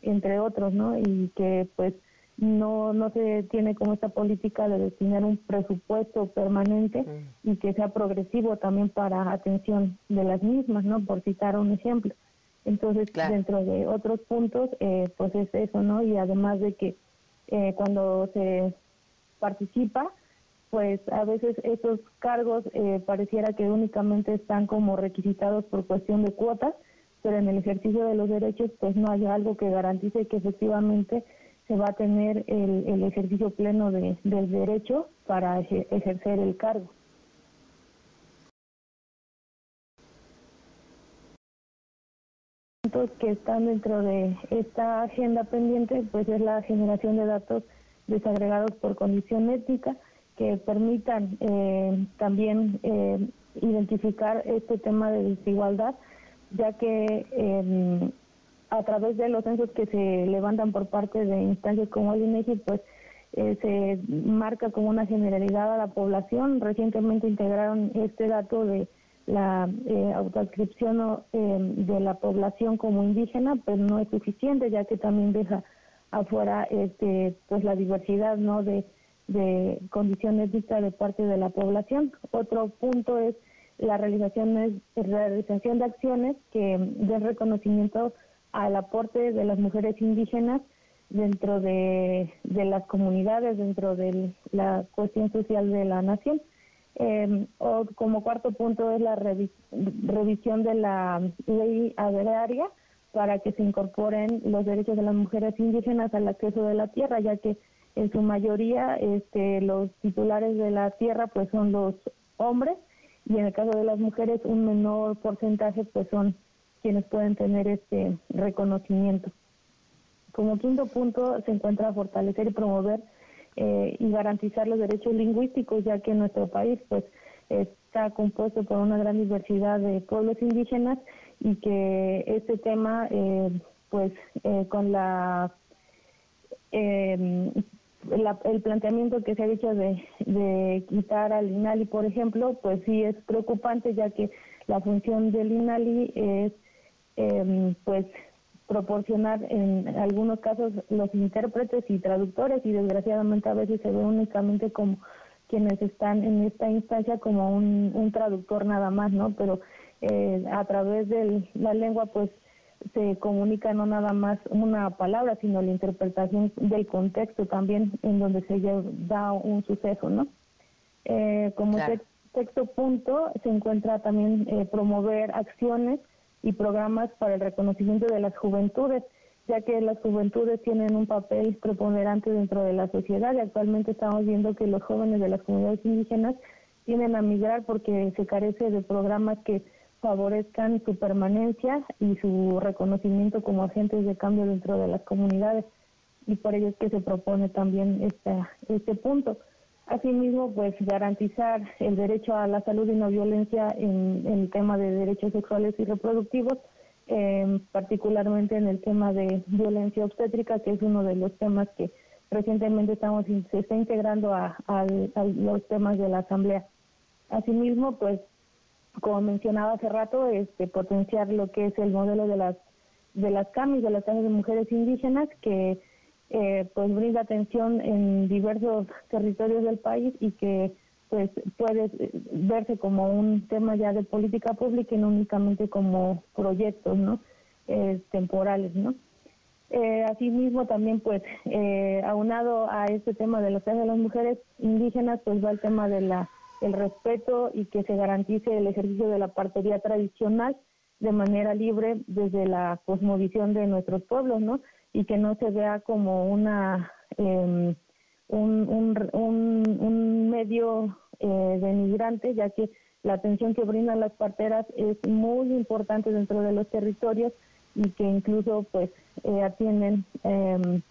entre otros, ¿no? Y que pues no no se tiene como esta política de destinar un presupuesto permanente y que sea progresivo también para atención de las mismas, ¿no? Por citar un ejemplo. Entonces, dentro de otros puntos, eh, pues es eso, ¿no? Y además de que eh, cuando se participa, pues a veces esos cargos eh, pareciera que únicamente están como requisitados por cuestión de cuotas, pero en el ejercicio de los derechos, pues no hay algo que garantice que efectivamente se va a tener el, ejercicio pleno de, del derecho para ejercer el cargo. que están dentro de esta agenda pendiente pues es la generación de datos desagregados por condición étnica que permitan eh, también eh, identificar este tema de desigualdad ya que eh, a través de los censos que se levantan por parte de instancias como el INEGI, pues eh, se marca como una generalidad a la población. Recientemente integraron este dato de la eh, autoadscripción eh, de la población como indígena, pero no es suficiente, ya que también deja afuera este pues la diversidad no de, de condiciones vistas de parte de la población otro punto es la realización es realización de acciones que den reconocimiento al aporte de las mujeres indígenas dentro de, de las comunidades, dentro de la cuestión social de la nación. Eh, o como cuarto punto es la revisión de la ley agraria para que se incorporen los derechos de las mujeres indígenas al acceso de la tierra, ya que en su mayoría este, los titulares de la tierra pues son los hombres y en el caso de las mujeres un menor porcentaje pues son quienes pueden tener este reconocimiento. Como quinto punto se encuentra fortalecer y promover eh, y garantizar los derechos lingüísticos, ya que nuestro país pues está compuesto por una gran diversidad de pueblos indígenas y que este tema eh, pues eh, con la, el planteamiento que se ha hecho de quitar al INALI, por ejemplo, pues sí es preocupante ya que la función del INALI es eh, pues proporcionar en algunos casos los intérpretes y traductores y desgraciadamente a veces se ve únicamente como quienes están en esta instancia como un, traductor nada más, ¿no? Pero eh, a través de la lengua pues se comunica no nada más una palabra, sino la interpretación del contexto también en donde se da un suceso, ¿no? Eh, como sexto punto se encuentra también eh, promover acciones y programas para el reconocimiento de las juventudes, ya que las juventudes tienen un papel preponderante dentro de la sociedad y actualmente estamos viendo que los jóvenes de las comunidades indígenas tienen a migrar porque se carece de programas que favorezcan su permanencia y su reconocimiento como agentes de cambio dentro de las comunidades y por ello es que se propone también esta, este punto. Asimismo, pues garantizar el derecho a la salud y no violencia en, el tema de derechos sexuales y reproductivos, em, particularmente en el tema de violencia obstétrica, que es uno de los temas que recientemente estamos se está integrando a, los temas de la asamblea. Asimismo, pues como mencionaba hace rato, este potenciar lo que es el modelo de las de las CAMIS, de las casas de mujeres indígenas, que eh, pues brinda atención en diversos territorios del país y que pues puede verse como un tema ya de política pública y no únicamente como proyectos no eh, temporales no eh, asimismo también pues eh, aunado a este tema de los derechos de las mujeres indígenas pues va el tema de la el respeto y que se garantice el ejercicio de la partería tradicional de manera libre desde la cosmovisión de nuestros pueblos no y que no se vea como una em, un, un, medio eh, denigrante, ya que la atención que brindan las parteras es muy importante dentro de los territorios y que incluso pues eh, atienden em,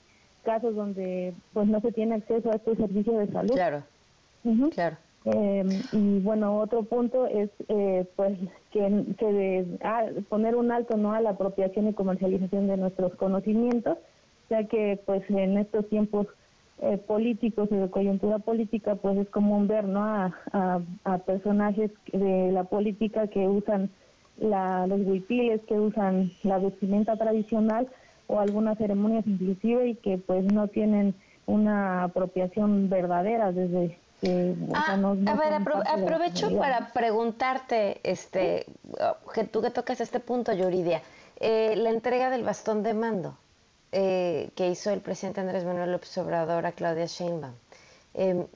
casos donde pues no se tiene acceso a estos servicios de salud. Claro, claro. Em, y bueno, otro punto es eh, pues que se de, ah, poner un alto no a la apropiación y comercialización de nuestros conocimientos, ya que pues en estos tiempos eh, políticos y de coyuntura política pues es común ver no a, a, personajes de la política que usan la, los huipiles, que usan la vestimenta tradicional o algunas ceremonias inclusive y que pues no tienen una apropiación verdadera desde Ah, a ver, aprovecho para preguntarte, este, que tú que tocas este punto, Yuridia, eh, la entrega del bastón de mando eh, que hizo el presidente Andrés Manuel López Obrador a Claudia Sheinbaum. Em,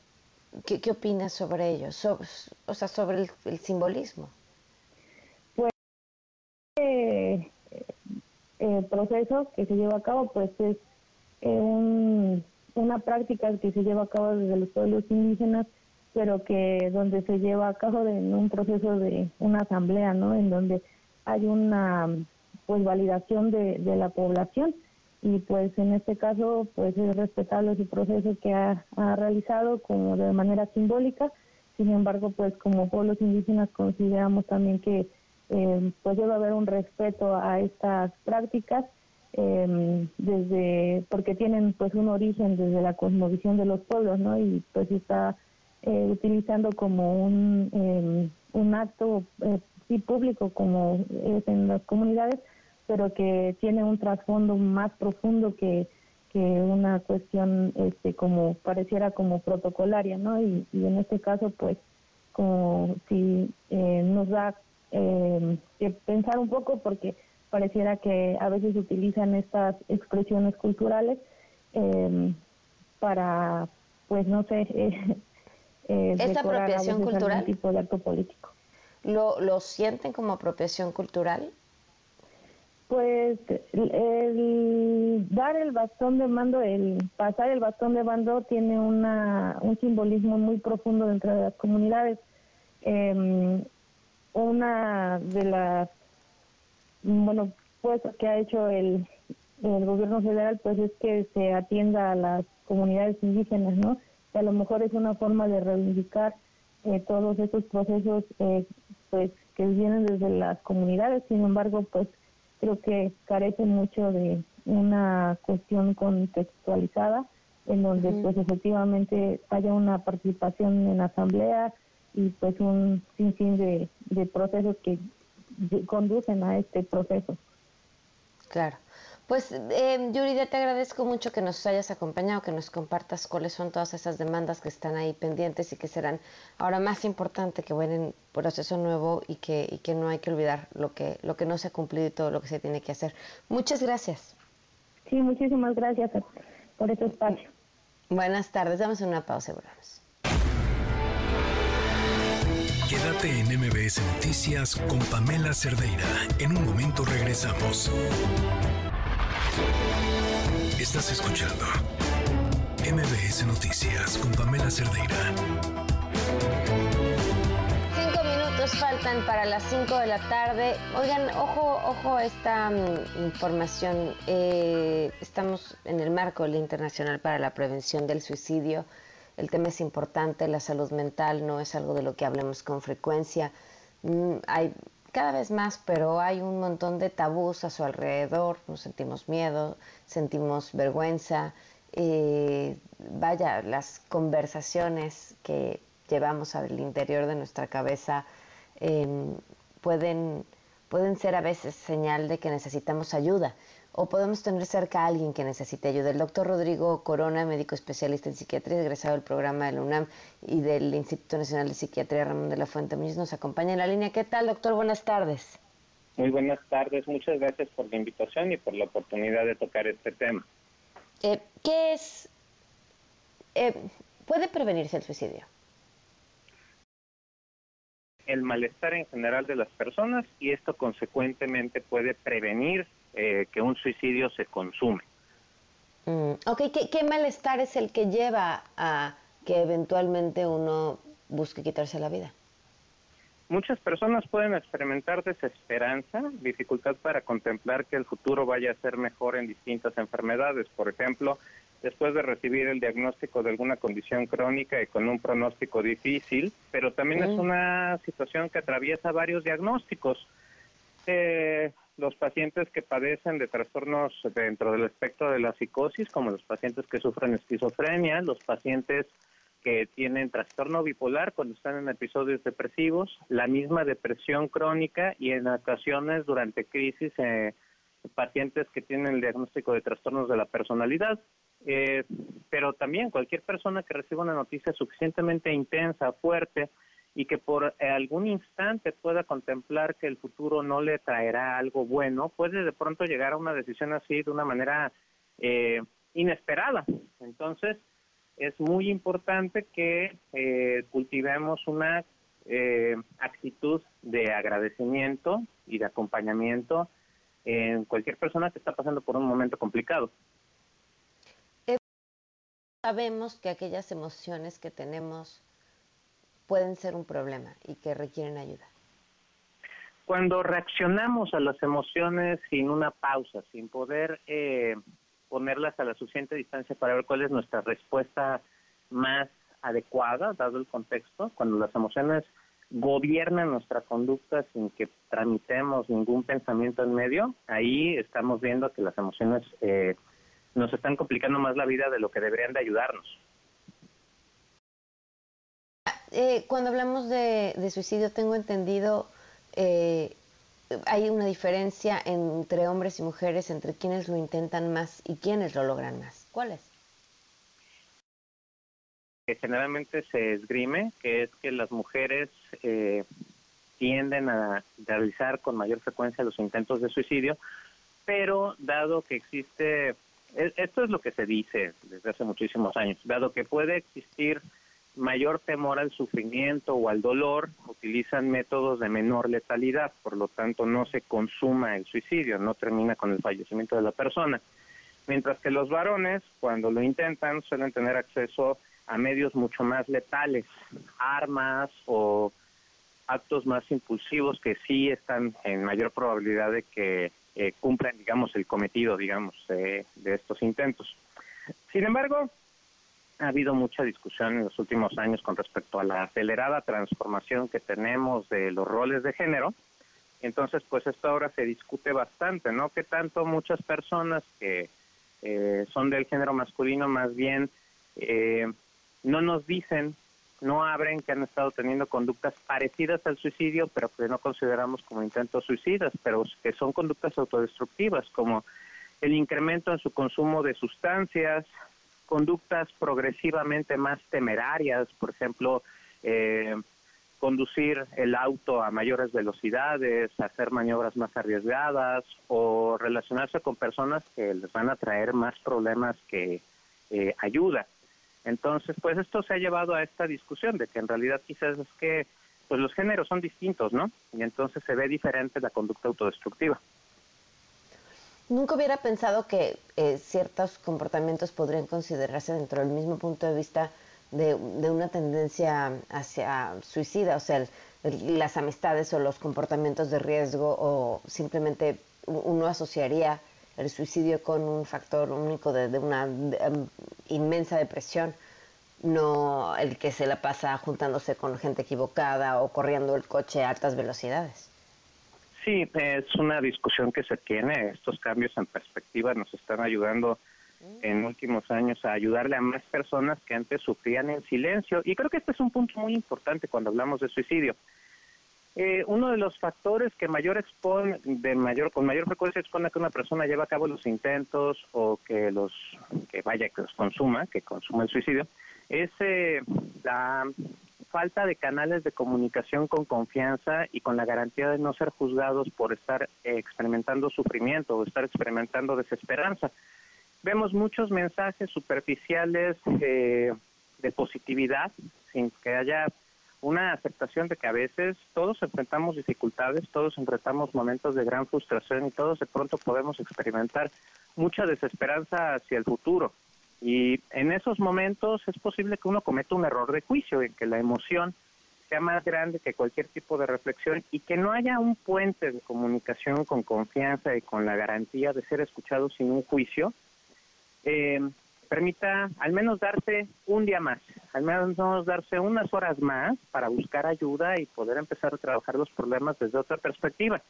¿qué, ¿qué, opinas sobre ello? o sea, sobre el, simbolismo. Pues eh, el proceso que se lleva a cabo, pues es un una práctica que se lleva a cabo desde los pueblos indígenas, pero que donde se lleva a cabo en un proceso de una asamblea, ¿no? En donde hay una pues validación de, de la población y pues en este caso pues es respetable su proceso que ha, ha realizado como de manera simbólica sin embargo pues como pueblos indígenas consideramos también que eh, pues debe haber un respeto a estas prácticas eh, desde porque tienen pues un origen desde la cosmovisión de los pueblos no y pues está eh, utilizando como un em, un acto eh, sí público como es en las comunidades pero que tiene un trasfondo más profundo que que una cuestión este como pareciera como protocolaria, ¿no? Y, en este caso, pues, como si eh, nos da eh, que pensar un poco porque pareciera que a veces utilizan estas expresiones culturales eh, para, pues, no sé, eh, ¿Es apropiación cultural? tipo de acto político. ¿Lo, ¿Lo sienten como apropiación cultural? Pues el dar el bastón de mando, el pasar el bastón de mando tiene una, un simbolismo muy profundo dentro de las comunidades. Eh, una de las, bueno, pues que ha hecho el, el gobierno federal pues es que se atienda a las comunidades indígenas, ¿no? Que a lo mejor es una forma de reivindicar eh, todos esos procesos eh, pues que vienen desde las comunidades, sin embargo, pues creo que carece mucho de una cuestión contextualizada en donde pues efectivamente haya una participación en asamblea y pues un sinfín de, de procesos que conducen a este proceso. Claro. Pues, eh, Yurida, te agradezco mucho que nos hayas acompañado, que nos compartas cuáles son todas esas demandas que están ahí pendientes y que serán ahora más importante que en proceso nuevo y que, y que no hay que olvidar lo que, lo que no se ha cumplido y todo lo que se tiene que hacer. Muchas gracias. Sí, muchísimas gracias por este espacio. Buenas tardes, damos una pausa y volvemos. Quédate en MBS Noticias con Pamela Cerdeira. En un momento regresamos. Estás escuchando MBS Noticias con Pamela Cerdeira. Cinco minutos faltan para las cinco de la tarde. Oigan, ojo, ojo esta mm, información. Eh, estamos en el marco del Internacional para la Prevención del Suicidio. El tema es importante, la salud mental no es algo de lo que hablemos con frecuencia. Mm, hay cada vez más, pero hay un montón de tabús a su alrededor, nos sentimos miedo, sentimos vergüenza, eh, vaya, las conversaciones que llevamos al interior de nuestra cabeza em, pueden, pueden ser a veces señal de que necesitamos ayuda o podemos tener cerca a alguien que necesite ayuda. El doctor Rodrigo Corona, médico especialista en psiquiatría, egresado del programa de la UNAM y del Instituto Nacional de Psiquiatría Ramón de la Fuente Muñiz, nos acompaña en la línea. ¿Qué tal, doctor? Buenas tardes. Muy buenas tardes, muchas gracias por la invitación y por la oportunidad de tocar este tema. Eh, ¿Qué es? Eh, ¿Puede prevenirse el suicidio? El malestar en general de las personas y esto consecuentemente puede prevenir eh, que un suicidio se consume. Mm, ok, ¿Qué, malestar es el que lleva a que eventualmente uno busque quitarse la vida? Muchas personas pueden experimentar desesperanza, dificultad para contemplar que el futuro vaya a ser mejor en distintas enfermedades. Por ejemplo, después de recibir el diagnóstico de alguna condición crónica y con un pronóstico difícil, pero también es una situación que atraviesa varios diagnósticos. Eh, los pacientes que padecen de trastornos dentro del espectro de la psicosis, como los pacientes que sufren esquizofrenia, los pacientes que tienen trastorno bipolar cuando están en episodios depresivos, la misma depresión crónica y en ocasiones durante crisis eh, pacientes que tienen el diagnóstico de trastornos de la personalidad. Eh, pero también cualquier persona que reciba una noticia suficientemente intensa, fuerte, y que por algún instante pueda contemplar que el futuro no le traerá algo bueno, puede de pronto llegar a una decisión así de una manera eh, inesperada. Entonces, es muy importante que eh, cultivemos una eh, actitud de agradecimiento y de acompañamiento en cualquier persona que está pasando por un momento complicado. Sabemos que aquellas emociones que tenemos pueden ser un problema y que requieren ayuda? Cuando reaccionamos a las emociones sin una pausa, sin poder eh, ponerlas a la suficiente distancia para ver cuál es nuestra respuesta más adecuada, dado el contexto, cuando las emociones gobiernan nuestra conducta sin que tramitemos ningún pensamiento en medio, ahí estamos viendo que las emociones eh, nos están complicando más la vida de lo que deberían de ayudarnos. Eh, cuando hablamos de, suicidio, tengo entendido, eh, hay una diferencia entre hombres y mujeres, entre quienes lo intentan más y quienes lo logran más. ¿Cuál es? Generalmente se esgrime, que es que las mujeres eh, tienden a realizar con mayor frecuencia los intentos de suicidio, pero dado que existe, e, esto es lo que se dice desde hace muchísimos años, dado que puede existir mayor temor al sufrimiento o al dolor, utilizan métodos de menor letalidad, por lo tanto no se consuma el suicidio, no termina con el fallecimiento de la persona. Mientras que los varones, cuando lo intentan, suelen tener acceso a medios mucho más letales, armas o actos más impulsivos que sí están en mayor probabilidad de que eh, cumplan, digamos, el cometido, digamos, de estos intentos. Sin embargo, ha habido mucha discusión en los últimos años con respecto a la acelerada transformación que tenemos de los roles de género. Entonces, pues esto ahora se discute bastante, ¿no? Que tanto muchas personas que eh, son del género masculino más bien eh, no nos dicen, no abren que han estado teniendo conductas parecidas al suicidio, pero que no consideramos como intentos suicidas, pero que son conductas autodestructivas, como el incremento en su consumo de sustancias, conductas progresivamente más temerarias, por ejemplo, eh, conducir el auto a mayores velocidades, hacer maniobras más arriesgadas o relacionarse con personas que les van a traer más problemas que eh, ayuda. Entonces, pues esto se ha llevado a esta discusión de que en realidad quizás es que pues los géneros son distintos, ¿no? Y entonces se ve diferente la conducta autodestructiva. Nunca hubiera pensado que eh, ciertos comportamientos podrían considerarse dentro del mismo punto de vista de, una tendencia hacia suicida, o sea, las amistades o los comportamientos de riesgo o simplemente uno asociaría el suicidio con un factor único de, una em, inmensa depresión, no el que se la pasa juntándose con gente equivocada o corriendo el coche a altas velocidades. Sí, es una discusión que se tiene. Estos cambios en perspectiva nos están ayudando en últimos años a ayudarle a más personas que antes sufrían en silencio. Y creo que este es un punto muy importante cuando hablamos de suicidio. Eh, uno de los factores que mayor expone, de mayor, con mayor frecuencia expone que una persona lleva a cabo los intentos o que los, que vaya, que los consuma, que consuma el suicidio, es eh, la falta de canales de comunicación con confianza y con la garantía de no ser juzgados por estar eh, experimentando sufrimiento o estar experimentando desesperanza. Vemos muchos mensajes superficiales eh, de positividad sin que haya una aceptación de que a veces todos enfrentamos dificultades, todos enfrentamos momentos de gran frustración y todos de pronto podemos experimentar mucha desesperanza hacia el futuro. Y en esos momentos es posible que uno cometa un error de juicio, en que la emoción sea más grande que cualquier tipo de reflexión y que no haya un puente de comunicación con confianza y con la garantía de ser escuchado sin un juicio, eh, permita al menos darse un día más, al menos darse unas horas más para buscar ayuda y poder empezar a trabajar los problemas desde otra perspectiva.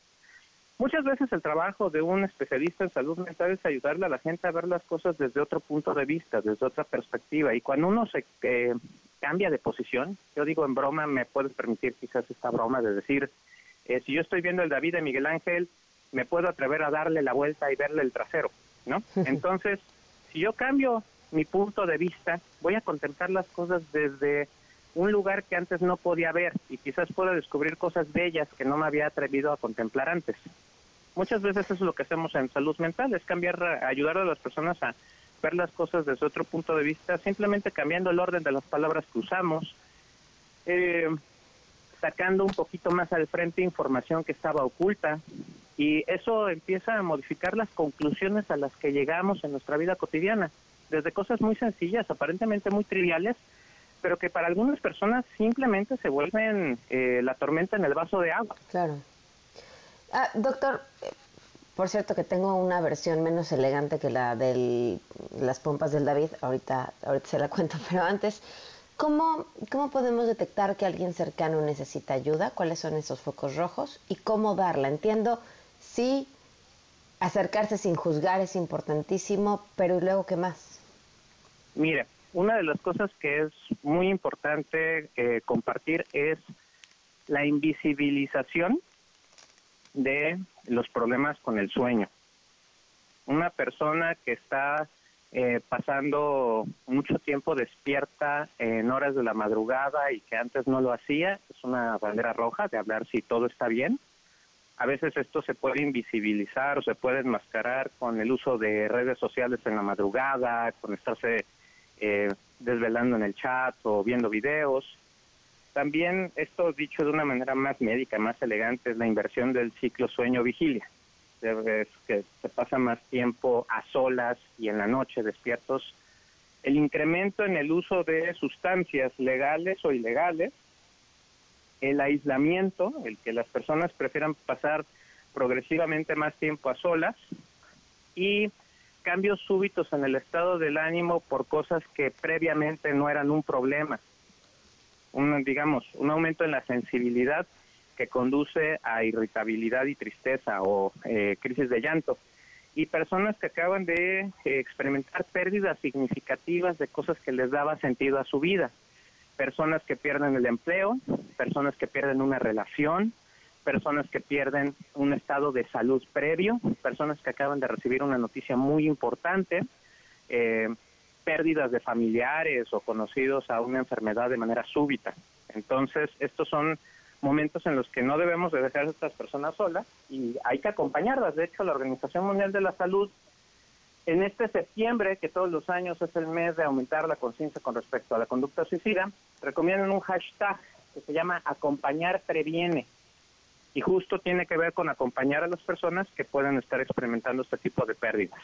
Muchas veces el trabajo de un especialista en salud mental es ayudarle a la gente a ver las cosas desde otro punto de vista, desde otra perspectiva. Y cuando uno se eh, cambia de posición, yo digo en broma, me puedes permitir quizás esta broma de decir, eh, si yo estoy viendo el David de Miguel Ángel, me puedo atrever a darle la vuelta y verle el trasero, ¿no? Entonces, si yo cambio mi punto de vista, voy a contemplar las cosas desde un lugar que antes no podía ver y quizás pueda descubrir cosas bellas que no me había atrevido a contemplar antes. Muchas veces eso es lo que hacemos en salud mental, es cambiar, ayudar a las personas a ver las cosas desde otro punto de vista, simplemente cambiando el orden de las palabras que usamos, eh, sacando un poquito más al frente información que estaba oculta y eso empieza a modificar las conclusiones a las que llegamos en nuestra vida cotidiana, desde cosas muy sencillas, aparentemente muy triviales, pero que para algunas personas simplemente se vuelven eh, la tormenta en el vaso de agua. Claro. Ah, doctor, por cierto que tengo una versión menos elegante que la de las pompas del David, ahorita, ahorita se la cuento, pero antes, ¿cómo, ¿cómo podemos detectar que alguien cercano necesita ayuda? ¿Cuáles son esos focos rojos? ¿Y cómo darla? Entiendo, sí, acercarse sin juzgar es importantísimo, pero ¿y luego qué más? Mire, una de las cosas que es muy importante eh, compartir es la invisibilización de los problemas con el sueño. Una persona que está eh, pasando mucho tiempo despierta en horas de la madrugada y que antes no lo hacía, es una bandera roja de hablar si todo está bien. A veces esto se puede invisibilizar o se puede enmascarar con el uso de redes sociales en la madrugada, con estarse eh, desvelando en el chat o viendo videos. También esto dicho de una manera más médica, más elegante, es la inversión del ciclo sueño-vigilia. Es que se pasa más tiempo a solas y en la noche despiertos. El incremento en el uso de sustancias legales o ilegales, el aislamiento, el que las personas prefieran pasar progresivamente más tiempo a solas y cambios súbitos en el estado del ánimo por cosas que previamente no eran un problema. Un, digamos, un aumento en la sensibilidad que conduce a irritabilidad y tristeza o eh, crisis de llanto. Y personas que acaban de eh, experimentar pérdidas significativas de cosas que les daba sentido a su vida. Personas que pierden el empleo, personas que pierden una relación, personas que pierden un estado de salud previo, personas que acaban de recibir una noticia muy importante, eh, pérdidas de familiares o conocidos a una enfermedad de manera súbita. Entonces, estos son momentos en los que no debemos de dejar a estas personas solas y hay que acompañarlas. De hecho, la Organización Mundial de la Salud, en este septiembre, que todos los años es el mes de aumentar la conciencia con respecto a la conducta suicida, recomiendan un hashtag que se llama acompañar previene y justo tiene que ver con acompañar a las personas que puedan estar experimentando este tipo de pérdidas.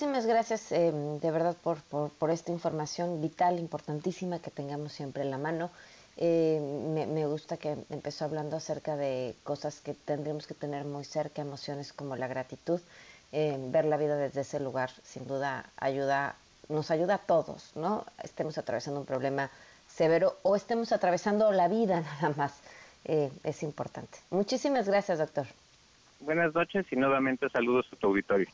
Muchísimas gracias eh, de verdad por, por, esta información vital, importantísima que tengamos siempre en la mano. Eh, me, gusta que empezó hablando acerca de cosas que tendríamos que tener muy cerca, emociones como la gratitud. Eh, ver la vida desde ese lugar sin duda ayuda, nos ayuda a todos, ¿no? Estemos atravesando un problema severo o estemos atravesando la vida nada más. Eh, es importante. Muchísimas gracias, doctor. Buenas noches y nuevamente saludos a tu auditorio.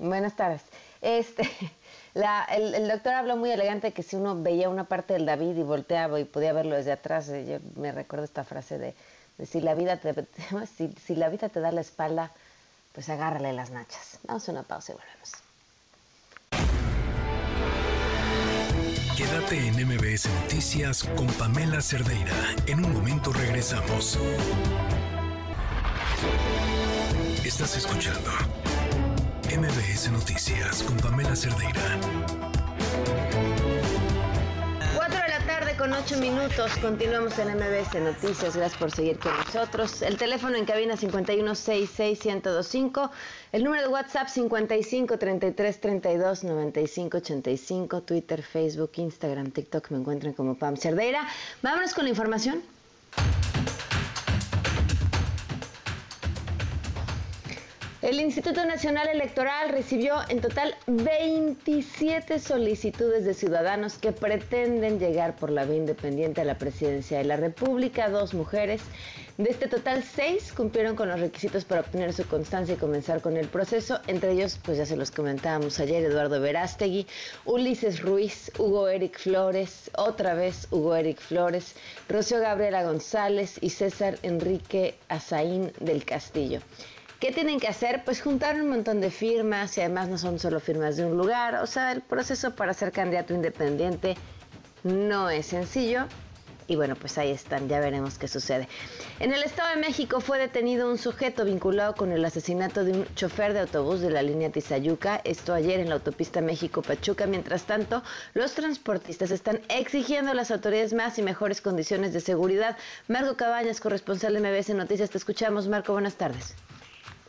Buenas tardes. Este, la, el, doctor habló muy elegante que si uno veía una parte del David y volteaba y podía verlo desde atrás, eh, yo me recuerdo esta frase de, si la vida te si, si la vida te da la espalda, pues agárrale las nachas. Vamos a una pausa y volvemos. Quédate en MBS Noticias con Pamela Cerdeira. En un momento regresamos. Estás escuchando MBS Noticias con Pamela Cerdeira. 4 de la tarde con 8 minutos. Continuamos en MBS Noticias. Gracias por seguir con nosotros. El teléfono en cabina 5166125. El número de WhatsApp 55 33 32 95 85. Twitter, Facebook, Instagram, TikTok. Me encuentran como Pam Cerdeira. Vámonos con la información. El Instituto Nacional Electoral recibió en total 27 solicitudes de ciudadanos que pretenden llegar por la vía independiente a la presidencia de la República, dos mujeres. De este total, seis cumplieron con los requisitos para obtener su constancia y comenzar con el proceso. Entre ellos, pues ya se los comentábamos ayer, Eduardo Verástegui, Ulises Ruiz, Hugo Eric Flores, otra vez Hugo Eric Flores, Rocío Gabriela González y César Enrique Azaín del Castillo. ¿Qué tienen que hacer? Pues juntar un montón de firmas y además no son solo firmas de un lugar. O sea, el proceso para ser candidato independiente no es sencillo. Y bueno, pues ahí están, ya veremos qué sucede. En el Estado de México fue detenido un sujeto vinculado con el asesinato de un chofer de autobús de la línea Tizayuca, esto ayer en la autopista México-Pachuca. Mientras tanto, los transportistas están exigiendo a las autoridades más y mejores condiciones de seguridad. Marco Cabañas, corresponsal de MBS Noticias, te escuchamos. Marco, buenas tardes.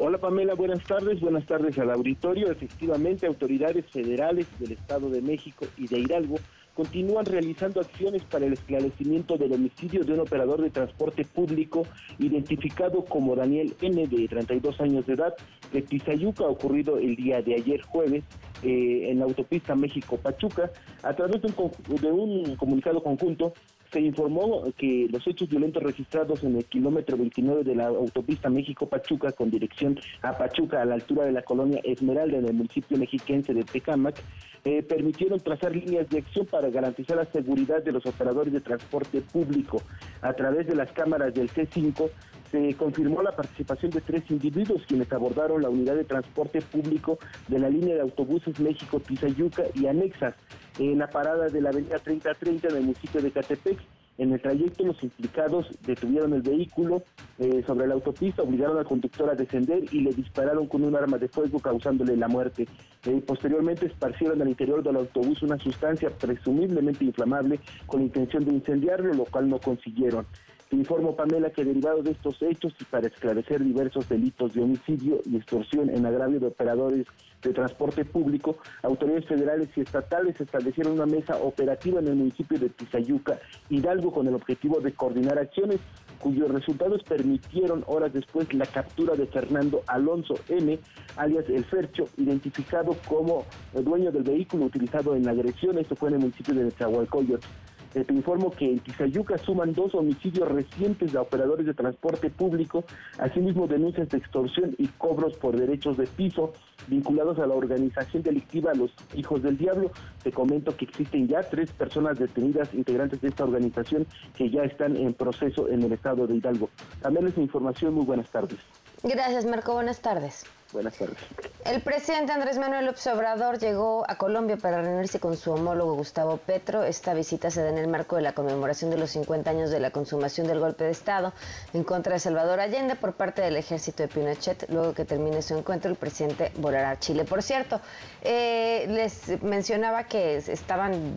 Hola Pamela, buenas tardes, buenas tardes al auditorio. Efectivamente, autoridades federales del Estado de México y de Hidalgo continúan realizando acciones para el esclarecimiento del homicidio de un operador de transporte público identificado como Daniel N. de 32 años de edad de Tizayuca, ocurrido el día de ayer jueves eh, en la autopista México-Pachuca. A través de un, de un comunicado conjunto, se informó que los hechos violentos registrados en el kilómetro 29 de la autopista México-Pachuca con dirección a Pachuca a la altura de la colonia Esmeralda en el municipio mexiquense de Tecámac eh, permitieron trazar líneas de acción para garantizar la seguridad de los operadores de transporte público. A través de las cámaras del C5 se confirmó la participación de tres individuos quienes abordaron la unidad de transporte público de la línea de autobuses México-Tizayuca y anexas en la parada de la avenida 3030 en el municipio de Catepec. En el trayecto los implicados detuvieron el vehículo eh, sobre la autopista, obligaron al conductor a descender y le dispararon con un arma de fuego causándole la muerte. Eh, posteriormente esparcieron al interior del autobús una sustancia presumiblemente inflamable con intención de incendiarlo, lo cual no consiguieron. Te informo, Pamela, que derivado de estos hechos y para esclarecer diversos delitos de homicidio y extorsión en agravio de operadores de transporte público, autoridades federales y estatales establecieron una mesa operativa en el municipio de Tizayuca, Hidalgo, con el objetivo de coordinar acciones cuyos resultados permitieron horas después la captura de Fernando Alonso M., alias El Fercho, identificado como dueño del vehículo utilizado en la agresión. Esto fue en el municipio de Nezahualcóyotl. Eh, te informo que en Tizayuca suman dos homicidios recientes de operadores de transporte público, asimismo denuncias de extorsión y cobros por derechos de piso vinculados a la organización delictiva Los Hijos del Diablo. Te comento que existen ya tres personas detenidas integrantes de esta organización que ya están en proceso en el estado de Hidalgo. También esa información, muy buenas tardes. Gracias, Marco. Buenas tardes. Buenas tardes. El presidente Andrés Manuel López Obrador llegó a Colombia para reunirse con su homólogo Gustavo Petro. Esta visita se da en el marco de la conmemoración de los 50 años de la consumación del golpe de Estado en contra de Salvador Allende por parte del ejército de Pinochet. Luego que termine su encuentro, el presidente volará a Chile. Por cierto, eh, les mencionaba que estaban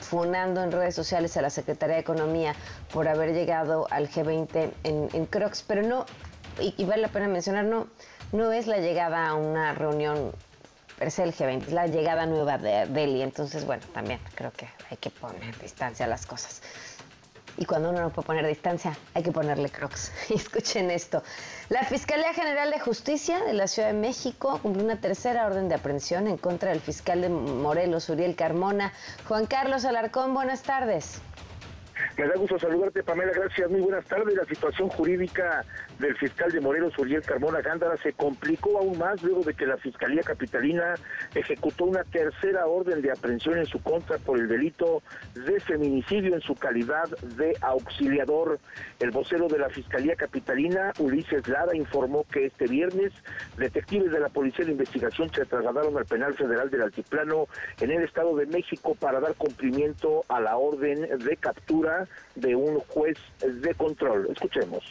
funando en redes sociales a la Secretaría de Economía por haber llegado al G20 en, en Crocs, pero no, y, y vale la pena mencionar, no no es la llegada a una reunión per se el G20, es la llegada nueva de Delhi. Entonces, bueno, también creo que hay que poner distancia a las cosas. Y cuando uno no puede poner distancia, hay que ponerle crocs. Escuchen esto. La Fiscalía General de Justicia de la Ciudad de México cumplió una tercera orden de aprehensión en contra del fiscal de Morelos, Uriel Carmona. Juan Carlos Alarcón, buenas tardes. Me da gusto saludarte, Pamela. Gracias. Muy buenas tardes. La situación jurídica del fiscal de Morelos, Uriel Carmona Gándara, se complicó aún más luego de que la Fiscalía Capitalina ejecutó una tercera orden de aprehensión en su contra por el delito de feminicidio en su calidad de auxiliador. El vocero de la Fiscalía Capitalina, Ulises Lara, informó que este viernes detectives de la Policía de Investigación se trasladaron al Penal Federal del Altiplano en el Estado de México para dar cumplimiento a la orden de captura de un juez de control. Escuchemos.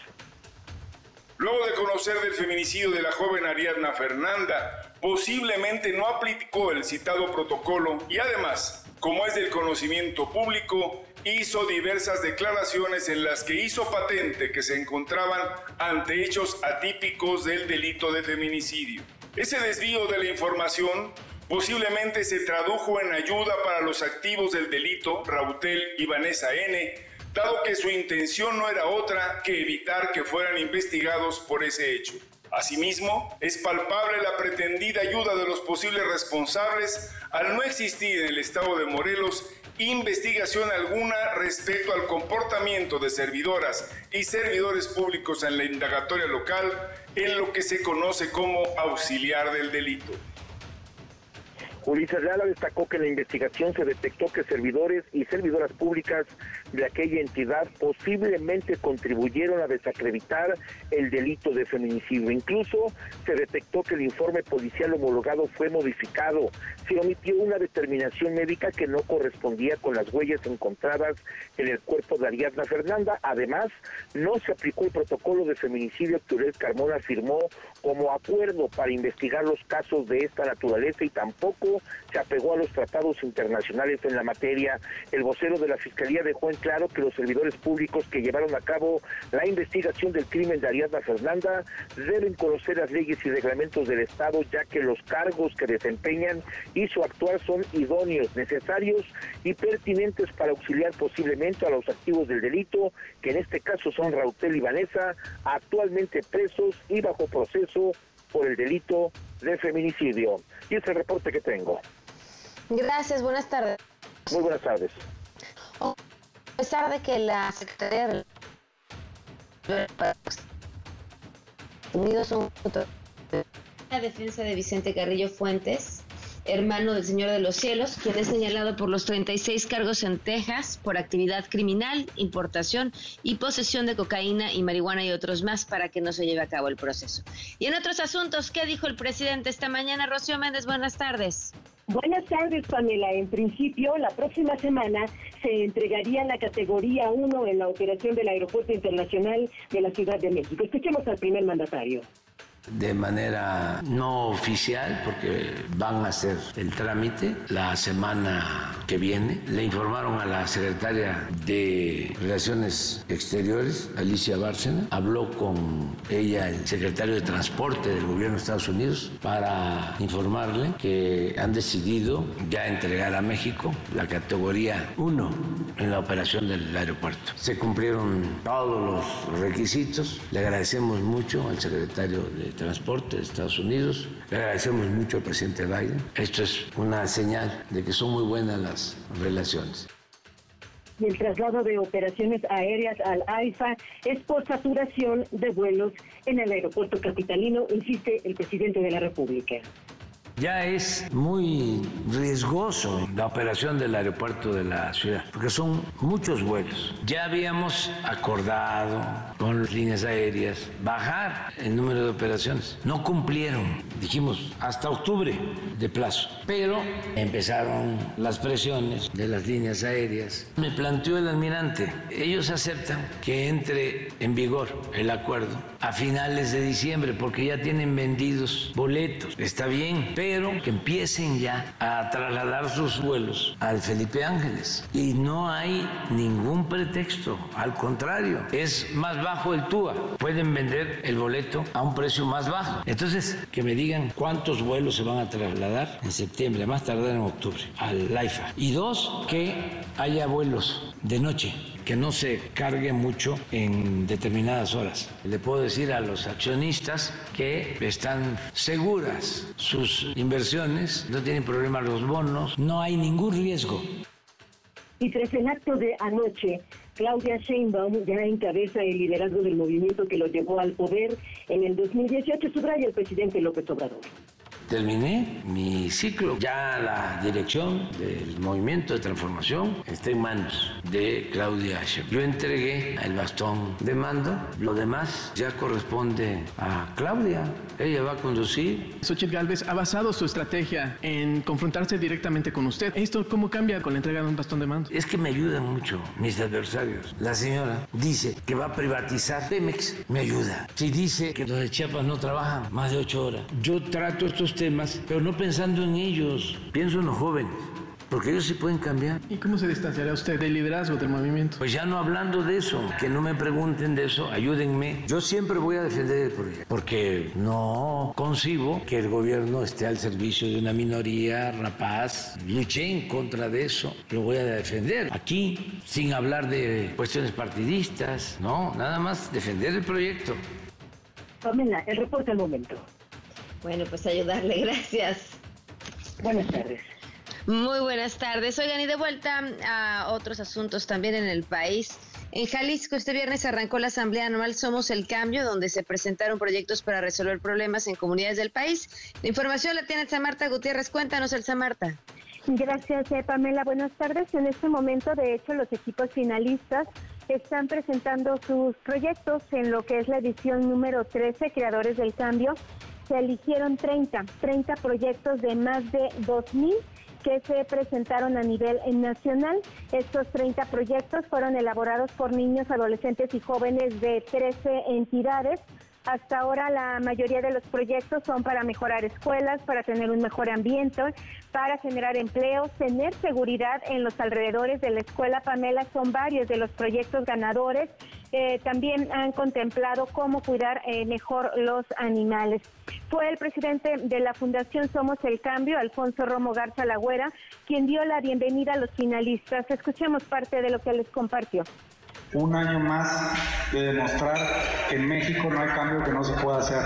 Luego de conocer del feminicidio de la joven Ariadna Fernanda, posiblemente no aplicó el citado protocolo y además, como es del conocimiento público, hizo diversas declaraciones en las que hizo patente que se encontraban ante hechos atípicos del delito de feminicidio. Ese desvío de la información posiblemente se tradujo en ayuda para los activos del delito, Rautel y Vanessa N., dado que su intención no era otra que evitar que fueran investigados por ese hecho. Asimismo, es palpable la pretendida ayuda de los posibles responsables al no existir en el estado de Morelos investigación alguna respecto al comportamiento de servidoras y servidores públicos en la indagatoria local en lo que se conoce como auxiliar del delito. Ulises Lara destacó que en la investigación se detectó que servidores y servidoras públicas de aquella entidad posiblemente contribuyeron a desacreditar el delito de feminicidio. Incluso se detectó que el informe policial homologado fue modificado. Se omitió una determinación médica que no correspondía con las huellas encontradas en el cuerpo de Ariadna Fernanda. Además, no se aplicó el protocolo de feminicidio que Uriel Carmona firmó como acuerdo para investigar los casos de esta naturaleza y tampoco se apegó a los tratados internacionales en la materia. El vocero de la Fiscalía dejó en claro que los servidores públicos que llevaron a cabo la investigación del crimen de Ariadna Fernanda deben conocer las leyes y reglamentos del Estado, ya que los cargos que desempeñan y su actuar son idóneos, necesarios y pertinentes para auxiliar posiblemente a los activos del delito, que en este caso son Rautel y Vanessa, actualmente presos y bajo proceso por el delito de feminicidio. Y es el reporte que tengo. Gracias, buenas tardes. Muy buenas tardes. A pesar de que la Secretaría de Unidos un la defensa de Vicente Carrillo Fuentes, hermano del Señor de los Cielos, quien es señalado por los 36 cargos en Texas por actividad criminal, importación y posesión de cocaína y marihuana y otros más para que no se lleve a cabo el proceso. Y en otros asuntos, ¿qué dijo el presidente esta mañana? Rocío Méndez, buenas tardes. Buenas tardes, Pamela. En principio, la próxima semana se entregaría la categoría 1 en la operación del Aeropuerto Internacional de la Ciudad de México. Escuchemos al primer mandatario de manera no oficial porque van a hacer el trámite la semana que viene. Le informaron a la secretaria de Relaciones Exteriores, Alicia Bárcena, habló con ella el secretario de Transporte del gobierno de Estados Unidos para informarle que han decidido ya entregar a México la categoría 1 en la operación del aeropuerto. Se cumplieron todos los requisitos. Le agradecemos mucho al secretario de Transporte de Estados Unidos. Le agradecemos mucho al presidente Biden. Esto es una señal de que son muy buenas las relaciones. Y el traslado de operaciones aéreas al AIFA es por saturación de vuelos en el aeropuerto capitalino, insiste el presidente de la República. Ya es muy riesgoso la operación del aeropuerto de la ciudad, porque son muchos vuelos. Ya habíamos acordado con las líneas aéreas bajar el número de operaciones. No cumplieron, dijimos, hasta octubre de plazo. Pero empezaron las presiones de las líneas aéreas. Me planteó el almirante, ellos aceptan que entre en vigor el acuerdo a finales de diciembre, porque ya tienen vendidos boletos. Está bien, pero pero que empiecen ya a trasladar sus vuelos al Felipe Ángeles. Y no hay ningún pretexto, al contrario, es más bajo el TUA. Pueden vender el boleto a un precio más bajo. Entonces, que me digan cuántos vuelos se van a trasladar en septiembre, más tardar en octubre, al LAIFA. Y dos, que haya vuelos de noche que no se cargue mucho en determinadas horas. Le puedo decir a los accionistas que están seguras sus inversiones, no tienen problema los bonos, no hay ningún riesgo. Y tras el acto de anoche, Claudia Sheinbaum ya encabeza el liderazgo del movimiento que lo llevó al poder en el 2018, subraya el presidente López Obrador terminé mi ciclo. Ya la dirección del movimiento de transformación está en manos de Claudia Sheinbaum. Yo entregué el bastón de mando, lo demás ya corresponde a Claudia. Ella va a conducir. Xochitl Galvez ha basado su estrategia en confrontarse directamente con usted. ¿Esto cómo cambia con la entrega de un bastón de mando? Es que me ayudan mucho mis adversarios. La señora dice que va a privatizar Pemex, me ayuda. Si dice que los de Chiapas no trabajan más de ocho horas, yo trato estos temas, pero no pensando en ellos, pienso en los jóvenes. Porque ellos sí pueden cambiar. ¿Y cómo se distanciará usted del liderazgo del movimiento? Pues ya no hablando de eso, que no me pregunten de eso, ayúdenme. Yo siempre voy a defender el proyecto, porque no concibo que el gobierno esté al servicio de una minoría rapaz. Luché en contra de eso, lo voy a defender. Aquí, sin hablar de cuestiones partidistas, no, nada más defender el proyecto. Pamela, el reporte al momento. Bueno, pues ayudarle, gracias. Buenas tardes. Muy buenas tardes. Oigan, y de vuelta a otros asuntos también en el país. En Jalisco este viernes arrancó la Asamblea Anual Somos el Cambio, donde se presentaron proyectos para resolver problemas en comunidades del país. La información la tiene Marta Gutiérrez. Cuéntanos, Elsa Marta. Gracias, eh, Pamela. Buenas tardes. En este momento, de hecho, los equipos finalistas están presentando sus proyectos en lo que es la edición número 13, Creadores del Cambio. Se eligieron 30, 30 proyectos de más de 2.000 que se presentaron a nivel nacional. Estos 30 proyectos fueron elaborados por niños, adolescentes y jóvenes de 13 entidades. Hasta ahora la mayoría de los proyectos son para mejorar escuelas, para tener un mejor ambiente, para generar empleos, tener seguridad en los alrededores de la escuela. Pamela, son varios de los proyectos ganadores. Eh, también han contemplado cómo cuidar eh, mejor los animales. Fue el presidente de la Fundación Somos el Cambio, Alfonso Romo Garza Lagüera, quien dio la bienvenida a los finalistas. Escuchemos parte de lo que les compartió. Un año más de demostrar que en México no hay cambio que no se pueda hacer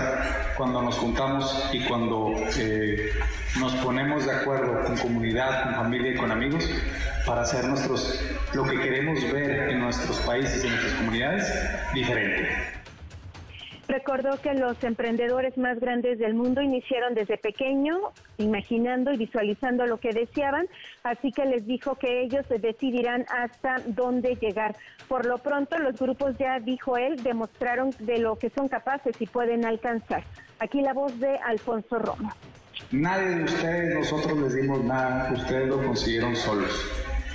cuando nos juntamos y cuando eh, nos ponemos de acuerdo con comunidad, con familia y con amigos para hacer nuestros, lo que queremos ver en nuestros países y en nuestras comunidades diferente. Recordó que los emprendedores más grandes del mundo iniciaron desde pequeño, imaginando y visualizando lo que deseaban, así que les dijo que ellos decidirán hasta dónde llegar. Por lo pronto, los grupos ya, dijo él, demostraron de lo que son capaces y pueden alcanzar. Aquí la voz de Alfonso Romo. Nadie de ustedes, nosotros les dimos nada, ustedes lo consiguieron solos.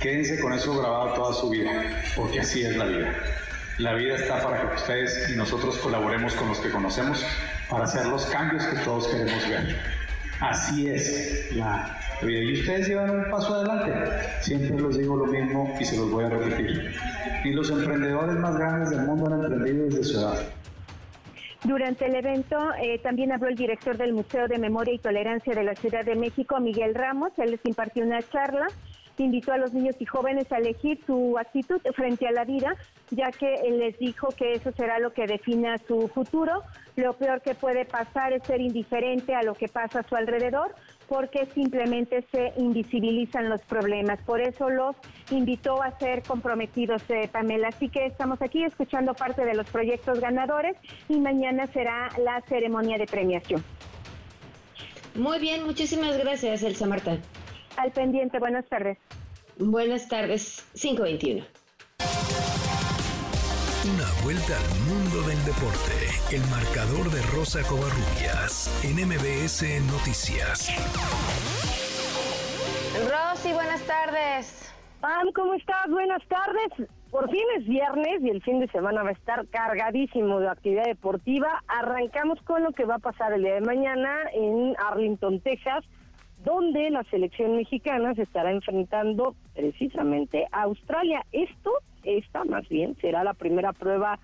Quédense con eso grabado toda su vida, porque así es la vida. La vida está para que ustedes y nosotros colaboremos con los que conocemos para hacer los cambios que todos queremos ver. Así es la vida. Y ustedes llevan un paso adelante. Siempre les digo lo mismo y se los voy a repetir. Y los emprendedores más grandes del mundo han emprendido desde su edad. Durante el evento eh, también habló el director del Museo de Memoria y Tolerancia de la Ciudad de México, Miguel Ramos. Él les impartió una charla invitó a los niños y jóvenes a elegir su actitud frente a la vida, ya que les dijo que eso será lo que defina su futuro. Lo peor que puede pasar es ser indiferente a lo que pasa a su alrededor, porque simplemente se invisibilizan los problemas. Por eso los invitó a ser comprometidos, eh, Pamela. Así que estamos aquí escuchando parte de los proyectos ganadores y mañana será la ceremonia de premiación. Muy bien, muchísimas gracias, Elsa Marta. Al pendiente, buenas tardes. Buenas tardes, 521. Una vuelta al mundo del deporte. El marcador de Rosa Covarrubias en MBS Noticias. Rosy, buenas tardes. Pam, ¿cómo estás? Buenas tardes. Por fin es viernes y el fin de semana va a estar cargadísimo de actividad deportiva. Arrancamos con lo que va a pasar el día de mañana en Arlington, Texas donde la selección mexicana se estará enfrentando precisamente a Australia. Esto, esta más bien, será la primera prueba,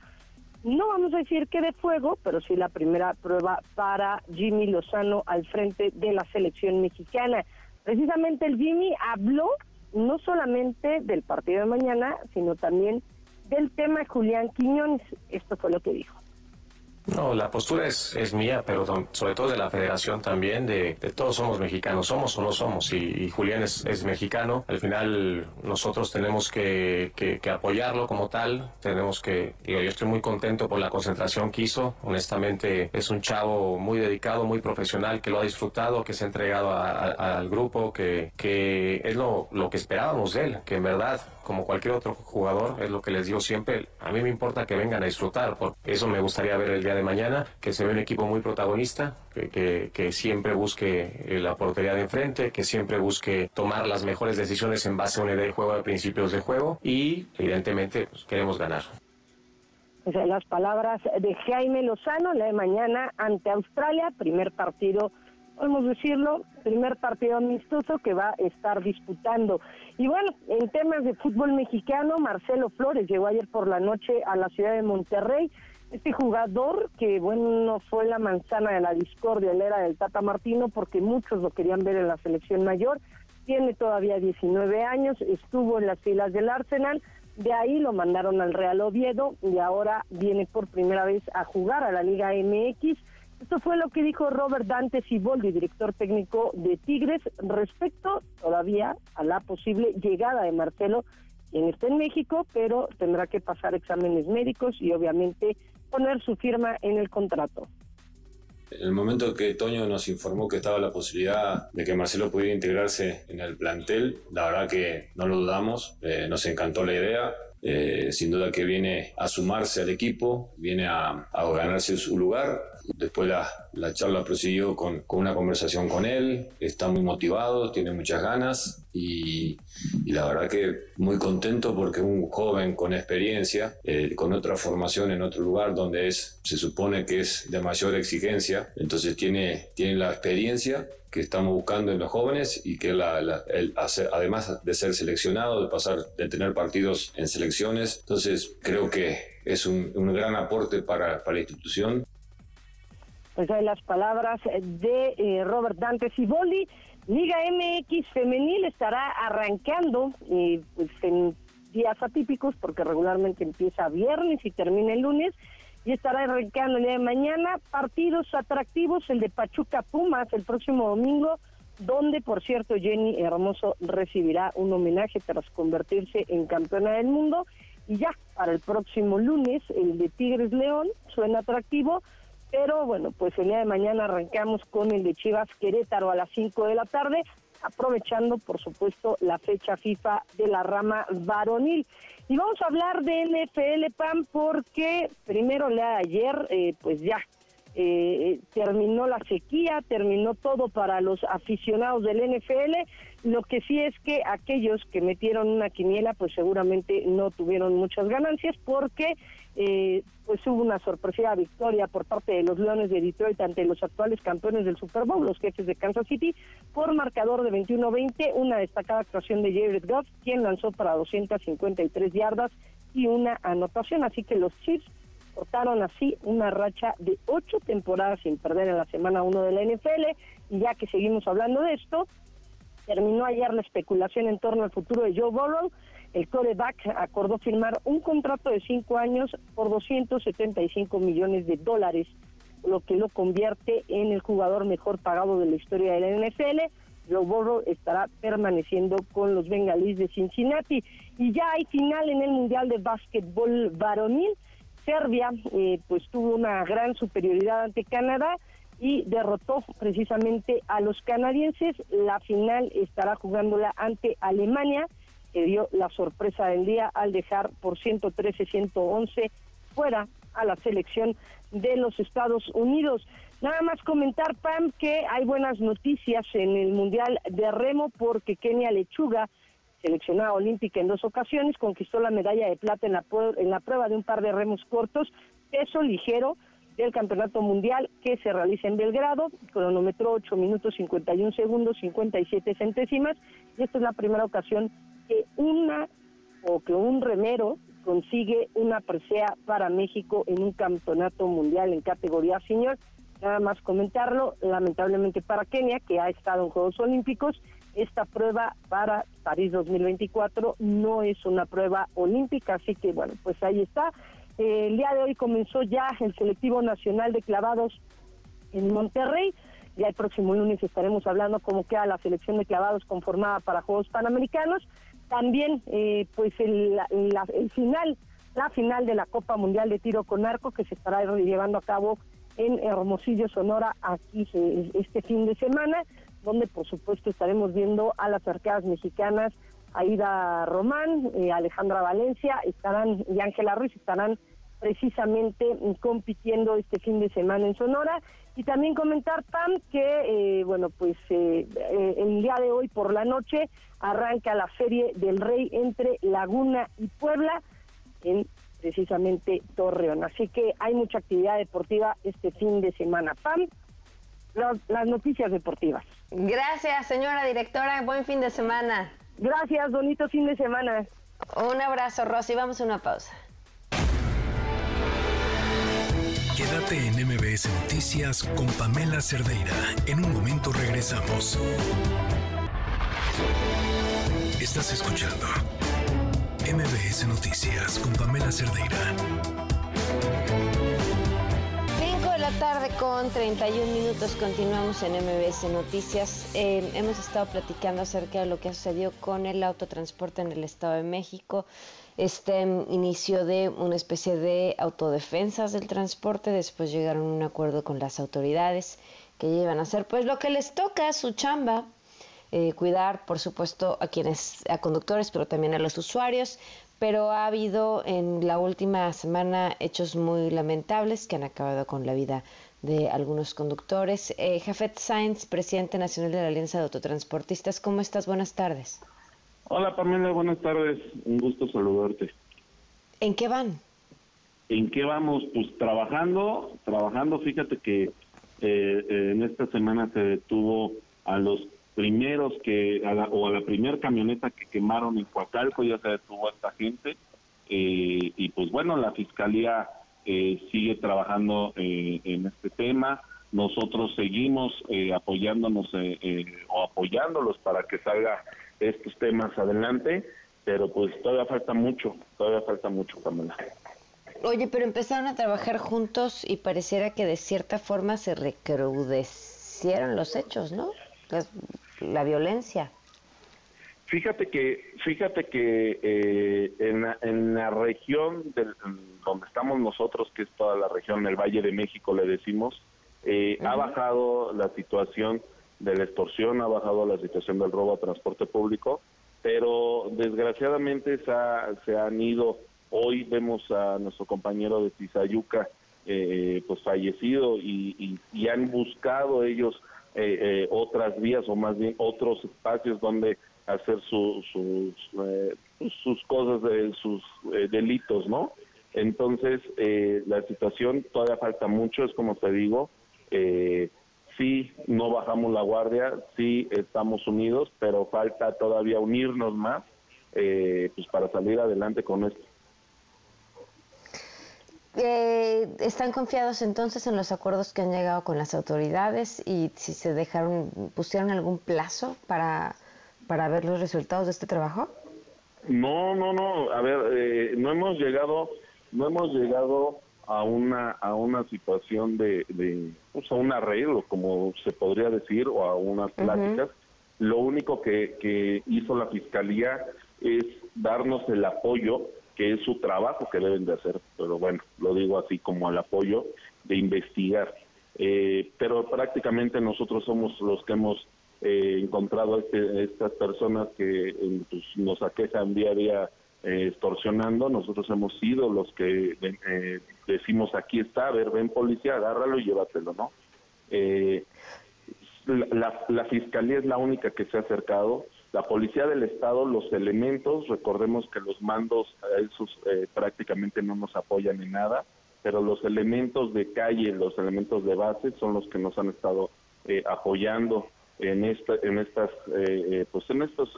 no vamos a decir que de fuego, pero sí la primera prueba para Jimmy Lozano al frente de la selección mexicana. Precisamente el Jimmy habló no solamente del partido de mañana, sino también del tema Julián Quiñones. Esto fue lo que dijo. No, la postura es, es mía, pero sobre todo de la federación también, de, todos somos mexicanos, somos o no somos, y, Julián es, es, mexicano, al final nosotros tenemos que, que, apoyarlo como tal, tenemos que, yo estoy muy contento por la concentración que hizo, honestamente es un chavo muy dedicado, muy profesional, que lo ha disfrutado, que se ha entregado al grupo, que, que es lo, lo que esperábamos de él, que en verdad como cualquier otro jugador, es lo que les digo siempre, a mí me importa que vengan a disfrutar, porque eso me gustaría ver el día de mañana, que se ve un equipo muy protagonista, que, que, siempre busque eh, la portería de enfrente, que siempre busque tomar las mejores decisiones en base a una idea de juego de principios de juego y evidentemente pues, queremos ganar. Las palabras de Jaime Lozano, la de mañana ante Australia, primer partido podemos decirlo, primer partido amistoso que va a estar disputando. Y bueno, en temas de fútbol mexicano, Marcelo Flores llegó ayer por la noche a la ciudad de Monterrey. Este jugador que, bueno, fue la manzana de la discordia, él era del Tata Martino porque muchos lo querían ver en la selección mayor, tiene todavía 19 años, estuvo en las filas del Arsenal, de ahí lo mandaron al Real Oviedo y ahora viene por primera vez a jugar a la Liga MX esto fue lo que dijo Robert Dante Ciboldi, director técnico de Tigres, respecto todavía a la posible llegada de Marcelo, quien está en México, pero tendrá que pasar exámenes médicos y obviamente poner su firma en el contrato. En el momento que Toño nos informó que estaba la posibilidad de que Marcelo pudiera integrarse en el plantel, la verdad que no lo dudamos, eh, nos encantó la idea, eh, sin duda que viene a sumarse al equipo, viene a ganarse su lugar Después la, la charla prosiguió con, con, una conversación con él, está muy motivado, tiene muchas ganas y, y la verdad que muy contento porque un joven con experiencia, eh, con otra formación en otro lugar donde es, se supone que es de mayor exigencia, entonces tiene, tiene la experiencia que estamos buscando en los jóvenes y que la, además de ser seleccionado, de pasar, de tener partidos en selecciones, entonces creo que es un, un gran aporte para, para la institución pues hay las palabras de eh, Robert Dante Ciboldi. Liga MX femenil estará arrancando eh, pues en días atípicos porque regularmente empieza viernes y termina el lunes y estará arrancando el día de mañana partidos atractivos, el de Pachuca Pumas el próximo domingo, donde por cierto Jenny Hermoso recibirá un homenaje tras convertirse en campeona del mundo y ya para el próximo lunes el de Tigres León suena atractivo, pero bueno, pues el día de mañana arrancamos con el de Chivas Querétaro a las 5 de la tarde, aprovechando por supuesto la fecha FIFA de la rama varonil. Y vamos a hablar de NFL, PAM, porque primero le ayer, eh, pues ya eh, terminó la sequía, terminó todo para los aficionados del NFL. Lo que sí es que aquellos que metieron una quiniela, pues seguramente no tuvieron muchas ganancias porque eh, pues hubo una sorpresiva victoria por parte de los Leones de Detroit ante los actuales campeones del Super Bowl, los jefes de Kansas City, por marcador de 21-20, una destacada actuación de Jared Goff, quien lanzó para 253 yardas y una anotación, así que los Chiefs cortaron así una racha de ocho temporadas sin perder en la semana 1 de la NFL, y ya que seguimos hablando de esto, terminó ayer la especulación en torno al futuro de Joe Burrow, el coreback acordó firmar un contrato de cinco años por 275 millones de dólares, lo que lo convierte en el jugador mejor pagado de la historia de la NFL. Joe Burrow estará permaneciendo con los bengalíes de Cincinnati. Y ya hay final en el Mundial de Básquetbol Varonil. Serbia eh, pues tuvo una gran superioridad ante Canadá y derrotó precisamente a los canadienses. La final estará jugándola ante Alemania que dio la sorpresa del día al dejar por 113-111 fuera a la selección de los Estados Unidos. Nada más comentar, Pam, que hay buenas noticias en el Mundial de Remo porque Kenia Lechuga, seleccionada olímpica en dos ocasiones, conquistó la medalla de plata en la, en la prueba de un par de remos cortos, peso ligero del Campeonato Mundial que se realiza en Belgrado, cronómetro 8 minutos 51 segundos 57 centésimas, y esta es la primera ocasión que una o que un remero consigue una presea para México en un campeonato mundial en categoría senior. Nada más comentarlo, lamentablemente para Kenia, que ha estado en Juegos Olímpicos, esta prueba para París 2024 no es una prueba olímpica, así que bueno, pues ahí está. Eh, el día de hoy comenzó ya el selectivo nacional de clavados en Monterrey. Ya el próximo lunes estaremos hablando cómo queda la selección de clavados conformada para Juegos Panamericanos también pues pues el, el final, la final de la Copa Mundial de Tiro con Arco que se estará llevando a cabo en Hermosillo, Sonora, aquí este fin de semana, donde por supuesto estaremos viendo a las arqueadas mexicanas, Aida Román, eh, Alejandra Valencia, estarán y Ángela Ruiz estarán precisamente compitiendo este fin de semana en Sonora. Y también comentar, Pam, que, eh, bueno, pues eh, eh, el día de hoy por la noche arranca la Feria del Rey entre Laguna y Puebla en precisamente Torreón. Así que hay mucha actividad deportiva este fin de semana. Pam, las noticias deportivas. Gracias, señora directora. Buen fin de semana. Gracias, bonito fin de semana. Un abrazo, Rosy. Vamos a una pausa. Quédate en MBS Noticias con Pamela Cerdeira. En un momento regresamos. Estás escuchando MBS Noticias con Pamela Cerdeira. 5 de la tarde con 31 minutos continuamos en MBS Noticias. Eh, hemos estado platicando acerca de lo que ha sucedido con el autotransporte en el Estado de México este inicio de una especie de autodefensas del transporte, después llegaron a un acuerdo con las autoridades que llevan a hacer pues lo que les toca, su chamba, eh, cuidar por supuesto a quienes, a conductores, pero también a los usuarios, pero ha habido en la última semana hechos muy lamentables que han acabado con la vida de algunos conductores. Eh, Jafet Sainz, presidente nacional de la Alianza de Autotransportistas, ¿cómo estás? Buenas tardes. Hola Pamela, buenas tardes, un gusto saludarte. ¿En qué van? ¿En qué vamos? Pues trabajando, trabajando, fíjate que eh, eh, en esta semana se detuvo a los primeros que, o a la primera camioneta que quemaron en Coacalco, ya se detuvo a esta gente, eh, y pues bueno, la Fiscalía sigue trabajando en este tema, nosotros seguimos apoyándonos o apoyándolos para que salga estos temas adelante pero pues todavía falta mucho, todavía falta mucho, Pamela. Oye, pero empezaron a trabajar juntos y pareciera que de cierta forma se recrudecieron los hechos, ¿no? la violencia. Fíjate que, fíjate que eh, en, la, en, la, región del, donde estamos nosotros, que es toda la región del Valle de México, le decimos, eh, ha bajado la situación de la extorsión, ha bajado la situación del robo a transporte público, pero desgraciadamente se, se han ido, hoy vemos a nuestro compañero de Tizayuca eh, pues fallecido y, y, han buscado ellos eh, otras vías o más bien otros espacios donde hacer sus sus cosas de sus delitos, ¿no? Entonces, la situación todavía falta mucho, es como te digo, eh, sí no bajamos la guardia, sí estamos unidos, pero falta todavía unirnos más eh, pues para salir adelante con esto. Eh, ¿Están confiados entonces en los acuerdos que han llegado con las autoridades y si se dejaron, pusieron algún plazo para, para ver los resultados de este trabajo? No, no, no. A ver, eh, no hemos llegado, no hemos llegado a una a una situación de, de pues a un arreglo como se podría decir o a unas pláticas. Lo único que, que hizo la fiscalía es darnos el apoyo que es su trabajo que deben de hacer pero bueno lo digo así como el apoyo de investigar. Eh, pero prácticamente nosotros somos los que hemos eh, encontrado este, estas personas que eh, pues, nos aquejan día a día eh, extorsionando, nosotros hemos sido los que eh, decimos aquí está, a ver, ven policía, agárralo y llévatelo, ¿no? Eh, la, fiscalía es la única que se ha acercado, la policía del estado, los elementos, recordemos que los mandos esos prácticamente no nos apoyan en nada, pero los elementos de calle, los elementos de base son los que nos han estado apoyando en esta, en estas, pues en estos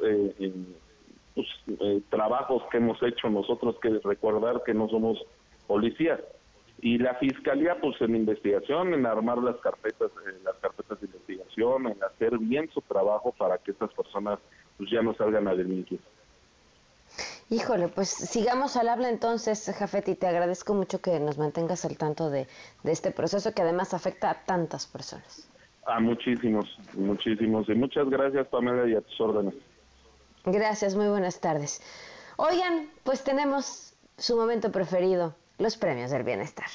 pues, eh, trabajos que hemos hecho nosotros que recordar que no somos policías y la fiscalía pues en investigación en armar las carpetas eh, las carpetas de investigación en hacer bien su trabajo para que estas personas pues ya no salgan a delinquir Híjole, pues sigamos al habla entonces, Jafet, y te agradezco mucho que nos mantengas al tanto de, de este proceso que además afecta a tantas personas. A muchísimos, muchísimos. Y muchas gracias, Pamela, y a tus órdenes. Gracias, muy buenas tardes. Oigan, pues tenemos su momento preferido, los premios del bienestar.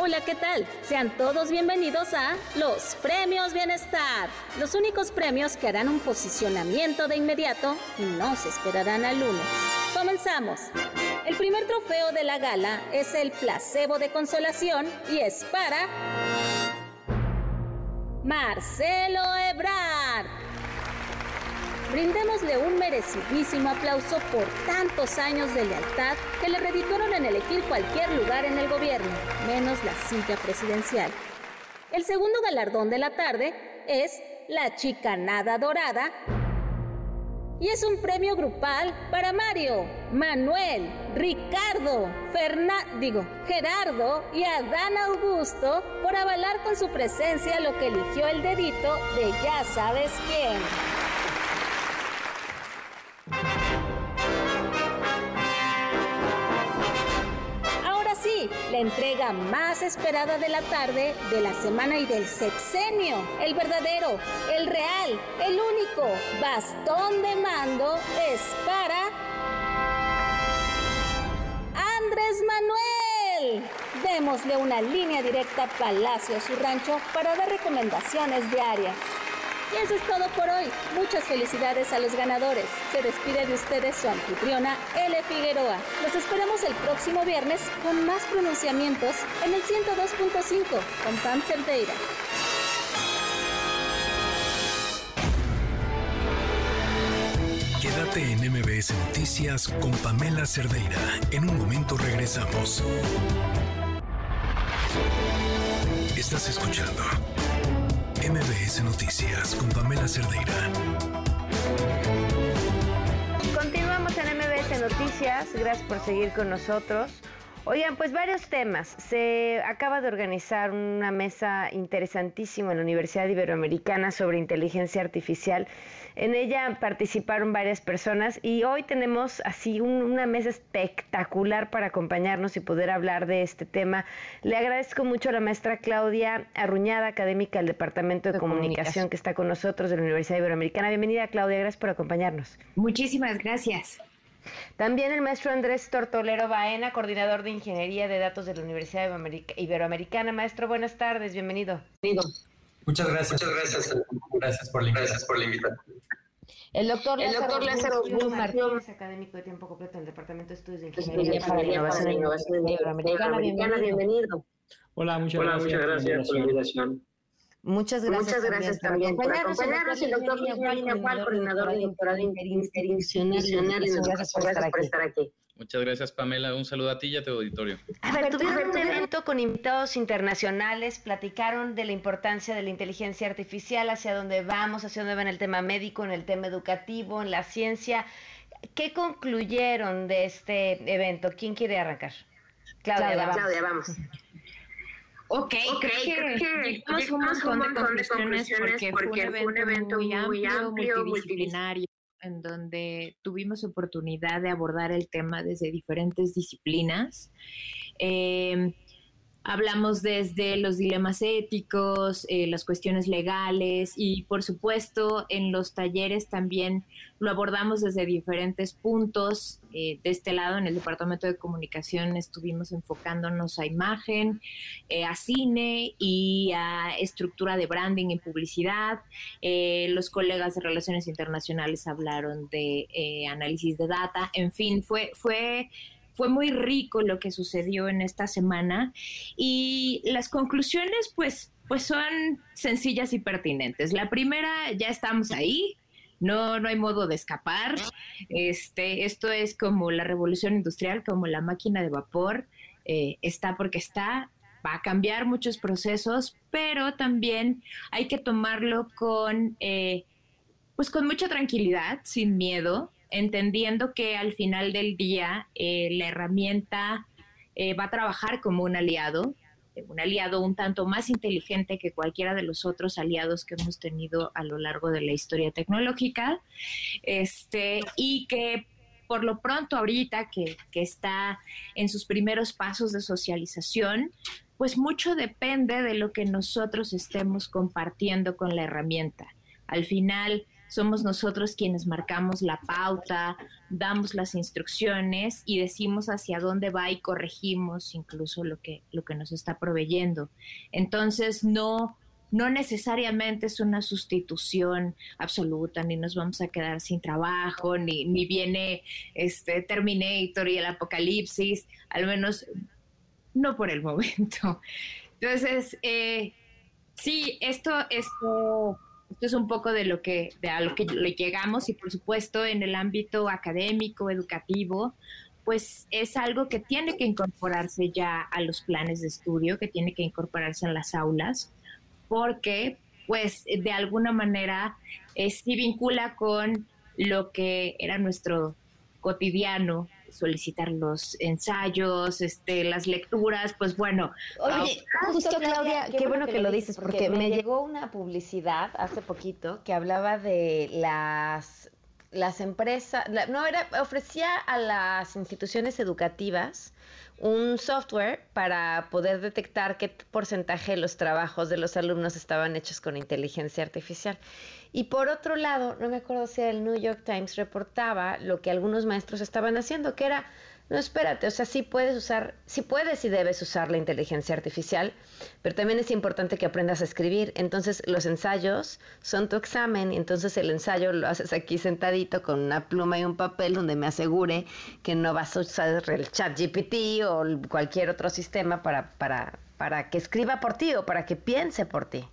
Hola, ¿qué tal? Sean todos bienvenidos a los Premios Bienestar, los únicos premios que harán un posicionamiento de inmediato y no se esperarán al lunes. Comenzamos. El primer trofeo de la gala es el placebo de consolación y es para Marcelo Ebrard. Brindémosle un merecidísimo aplauso por tantos años de lealtad que le redituaron en elegir cualquier lugar en el gobierno, menos la silla presidencial. El segundo galardón de la tarde es la Chicanada Dorada y es un premio grupal para Mario, Manuel, Ricardo, Fernando, digo, Gerardo y Adán Augusto por avalar con su presencia lo que eligió el dedito de ya sabes quién. La entrega más esperada de la tarde, de la semana y del sexenio. El verdadero, el real, el único bastón de mando es para Andrés Manuel. Démosle una línea directa a Palacio, su rancho, para dar recomendaciones diarias. Y eso es todo por hoy. Muchas felicidades a los ganadores. Se despide de ustedes su anfitriona, L. Figueroa. Los esperamos el próximo viernes con más pronunciamientos en el 102.5 con Pam Cerdeira. Quédate en MBS Noticias con Pamela Cerdeira. En un momento regresamos. Estás escuchando MBS Noticias con Pamela Cerdeira. Continuamos en MBS Noticias. Gracias por seguir con nosotros. Oigan, pues varios temas. Se acaba de organizar una mesa interesantísima en la Universidad Iberoamericana sobre inteligencia artificial. En ella participaron varias personas y hoy tenemos así una mesa espectacular para acompañarnos y poder hablar de este tema. Le agradezco mucho a la maestra Claudia Arruñada, académica del Departamento de, Comunicación, que está con nosotros de la Universidad Iberoamericana. Bienvenida, Claudia, gracias por acompañarnos. Muchísimas gracias. También el maestro Andrés Tortolero Baena, coordinador de Ingeniería de Datos de la Universidad Iberoamericana. Maestro, buenas tardes, bienvenido. Muchas gracias. Muchas gracias. Gracias por la, gracias por la invitación. El doctor el Lázaro, doctor Lázaro Martínez, académico de tiempo completo del Departamento de Estudios de Ingeniería para la Innovación, Innovación Iberoamericana. Bienvenido. Hola, muchas Hola, gracias, muchas gracias por la invitación. Muchas gracias, Muchas gracias también, por acompañarnos. El doctor Luis Medina Juan, coordinador de doctorado interinstitucional. Gracias por estar aquí. Muchas gracias, Pamela. Un saludo a ti y a tu auditorio. A ver, tuvieron un evento con invitados internacionales, platicaron de la importancia de la inteligencia artificial, hacia dónde vamos, hacia dónde va en el tema médico, en el tema educativo, en la ciencia. ¿Qué concluyeron de este evento? ¿Quién quiere arrancar? Claudia, Claudia vamos. Claudia, vamos. Ok, creo que llegamos un montón, de conclusiones, porque, fue un evento, muy, amplio, multidisciplinario, en donde tuvimos oportunidad de abordar el tema desde diferentes disciplinas. Eh, Hablamos desde los dilemas éticos, eh, las cuestiones legales y por supuesto en los talleres también lo abordamos desde diferentes puntos. Eh, de este lado, en el Departamento de Comunicación, estuvimos enfocándonos a imagen, eh, a cine y a estructura de branding y publicidad. los colegas de Relaciones Internacionales hablaron de análisis de data. En fin, fue... fue fue muy rico lo que sucedió en esta semana y las conclusiones pues, pues son sencillas y pertinentes. La primera, ya estamos ahí, no, no hay modo de escapar. Este, esto es como la revolución industrial, como la máquina de vapor, eh, está porque está, va a cambiar muchos procesos, pero también hay que tomarlo con, eh, pues con mucha tranquilidad, sin miedo, entendiendo que al final del día eh, la herramienta eh, va a trabajar como un aliado, un aliado un tanto más inteligente que cualquiera de los otros aliados que hemos tenido a lo largo de la historia tecnológica, este, y que por lo pronto ahorita que, que está en sus primeros pasos de socialización, pues mucho depende de lo que nosotros estemos compartiendo con la herramienta. Al final, somos nosotros quienes marcamos la pauta, damos las instrucciones y decimos hacia dónde va y corregimos incluso lo que, lo que nos está proveyendo. Entonces, no, no necesariamente es una sustitución absoluta, ni nos vamos a quedar sin trabajo, ni, ni viene este Terminator y el apocalipsis, al menos no por el momento. Entonces, eh, sí, esto, esto esto es un poco de lo que, de a lo que le llegamos y por supuesto en el ámbito académico, educativo, pues es algo que tiene que incorporarse ya a los planes de estudio, que tiene que incorporarse en las aulas, porque pues de alguna manera eh, sí vincula con lo que era nuestro cotidiano solicitar los ensayos, este, las lecturas, pues bueno. Oye, justo Claudia, qué, bueno que, lo dices, porque me llegó una publicidad hace poquito que hablaba de las las empresas, no era, ofrecía a las instituciones educativas un software para poder detectar qué porcentaje de los trabajos de los alumnos estaban hechos con inteligencia artificial. Y por otro lado, no me acuerdo si el New York Times reportaba lo que algunos maestros estaban haciendo, que era no, espérate, o sea, sí puedes usar, sí puedes y debes usar la inteligencia artificial, pero también es importante que aprendas a escribir. Entonces, los ensayos son tu examen, y entonces el ensayo lo haces aquí sentadito con una pluma y un papel donde me asegure que no vas a usar el chat GPT o cualquier otro sistema para, para, para que escriba por ti o para que piense por ti.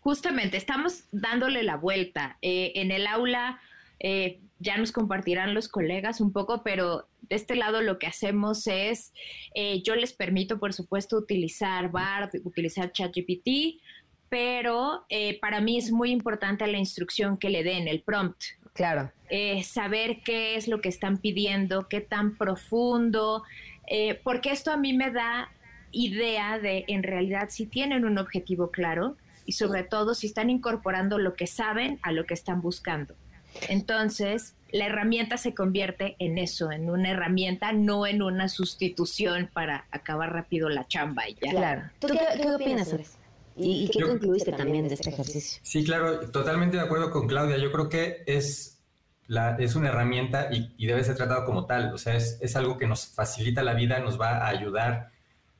Justamente, estamos dándole la vuelta. Eh, en el aula eh, ya nos compartirán los colegas un poco, pero de este lado lo que hacemos es, eh, yo les permito, por supuesto, utilizar BARD, utilizar ChatGPT, pero eh, para mí es muy importante la instrucción que le den, el prompt. Claro. saber qué es lo que están pidiendo, qué tan profundo, eh, porque esto a mí me da idea de en realidad si tienen un objetivo claro y sobre todo si están incorporando lo que saben a lo que están buscando. Entonces, la herramienta se convierte en eso, en una herramienta, no en una sustitución para acabar rápido la chamba y ya. Claro. ¿Tú, qué, opinas, ¿Y, qué incluiste también de este ejercicio? Sí, claro, totalmente de acuerdo con Claudia. Yo creo que es, la, es una herramienta y, debe ser tratado como tal. O sea, es, es, algo que nos facilita la vida, nos va a ayudar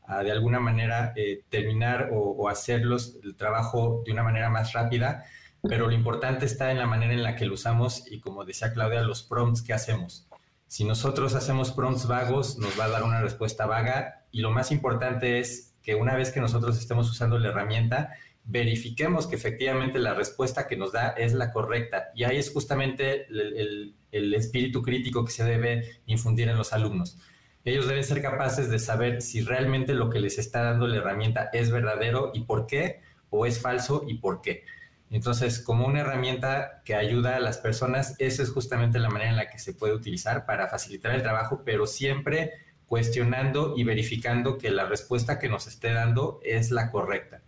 a de alguna manera eh, terminar o, o hacerlos el trabajo de una manera más rápida pero lo importante está en la manera en la que lo usamos y como decía Claudia, los prompts que hacemos. Si nosotros hacemos prompts vagos, nos va a dar una respuesta vaga y lo más importante es que una vez que nosotros estemos usando la herramienta, verifiquemos que efectivamente la respuesta que nos da es la correcta. Y ahí es justamente el, el espíritu crítico que se debe infundir en los alumnos. Ellos deben ser capaces de saber si realmente lo que les está dando la herramienta es verdadero y por qué, o es falso y por qué. Entonces, como una herramienta que ayuda a las personas, esa es justamente la manera en la que se puede utilizar para facilitar el trabajo, pero siempre cuestionando y verificando que la respuesta que nos esté dando es la correcta.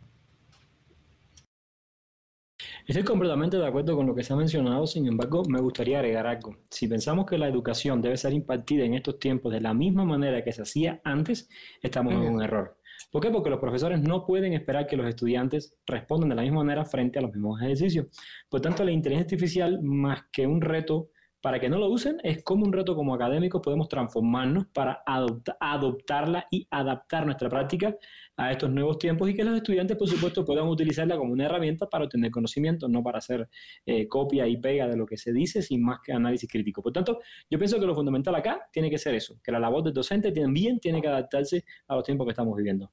Estoy completamente de acuerdo con lo que se ha mencionado, sin embargo, me gustaría agregar algo. Si pensamos que la educación debe ser impartida en estos tiempos de la misma manera que se hacía antes, estamos en un error. ¿Por qué? Porque los profesores no pueden esperar que los estudiantes respondan de la misma manera frente a los mismos ejercicios. Por tanto, la inteligencia artificial, más que un reto para que no lo usen, es como un reto como académicos podemos transformarnos para adoptarla y adaptar nuestra práctica a estos nuevos tiempos y que los estudiantes, por supuesto, puedan utilizarla como una herramienta para obtener conocimiento, no para hacer eh, copia y pega de lo que se dice, sin más que análisis crítico. Por tanto, yo pienso que lo fundamental acá tiene que ser eso, que la labor del docente también tiene que adaptarse a los tiempos que estamos viviendo.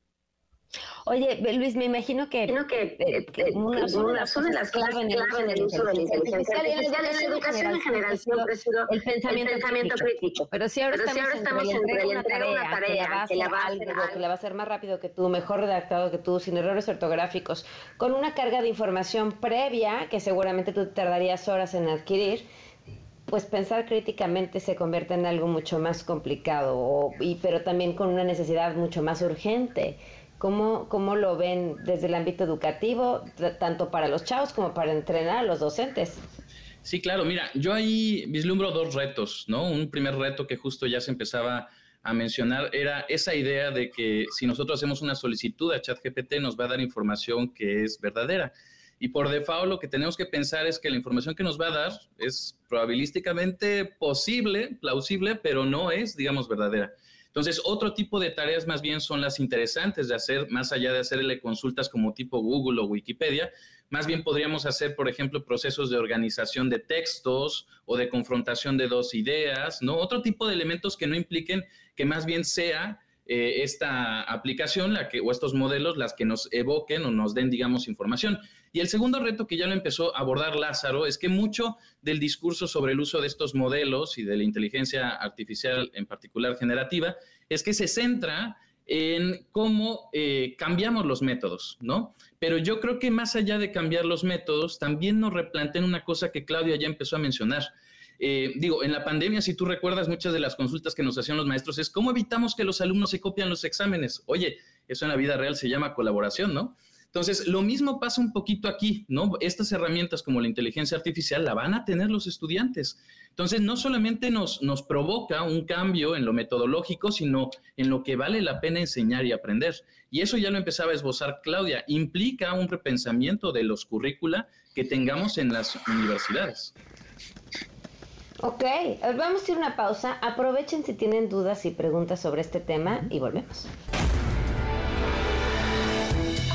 Oye, Luis, me imagino que, que, eh, que una, son, las claves en, el uso de la inteligencia artificial. Ya la educación en general siempre ha sido el pensamiento, el pensamiento crítico. Pero si ahora Pero estamos, si ahora entre una tarea, una tarea que la va a hacer algo, que la va a hacer más rápido que tú, mejor redactado que tú, sin errores ortográficos, con una carga de información previa que seguramente tú tardarías horas en adquirir, pues pensar críticamente se convierte en algo mucho más complicado, y, pero también con una necesidad mucho más urgente. ¿Cómo, ¿Cómo lo ven desde el ámbito educativo, tanto para los chavos como para entrenar a los docentes? Sí, claro, mira, yo ahí vislumbro dos retos, ¿no? Un primer reto que justo ya se empezaba a mencionar era esa idea de que si nosotros hacemos una solicitud a ChatGPT nos va a dar información que es verdadera. Y por default lo que tenemos que pensar es que la información que nos va a dar es probabilísticamente posible, plausible, pero no es, digamos, verdadera. Entonces, otro tipo de tareas más bien son las interesantes de hacer, más allá de hacerle consultas como tipo Google o Wikipedia, más bien podríamos hacer, por ejemplo, procesos de organización de textos o de confrontación de dos ideas, ¿no? Otro tipo de elementos que no impliquen que más bien sea eh, esta aplicación la que, o estos modelos las que nos evoquen o nos den, digamos, información. Y el segundo reto que ya lo empezó a abordar Lázaro es que mucho del discurso sobre el uso de estos modelos y de la inteligencia artificial en particular generativa es que se centra en cómo eh, cambiamos los métodos, ¿no? Pero yo creo que más allá de cambiar los métodos, también nos replantean una cosa que Claudia ya empezó a mencionar. Eh, digo, en la pandemia, si tú recuerdas muchas de las consultas que nos hacían los maestros, es cómo evitamos que los alumnos se copian los exámenes. Oye, eso en la vida real se llama colaboración, ¿no? Entonces, lo mismo pasa un poquito aquí, ¿no? Estas herramientas como la inteligencia artificial la van a tener los estudiantes. Entonces, no solamente nos, nos provoca un cambio en lo metodológico, sino en lo que vale la pena enseñar y aprender. Y eso ya lo empezaba a esbozar Claudia. Implica un repensamiento de los currícula que tengamos en las universidades. Ok, vamos a ir a una pausa. Aprovechen si tienen dudas y preguntas sobre este tema y volvemos.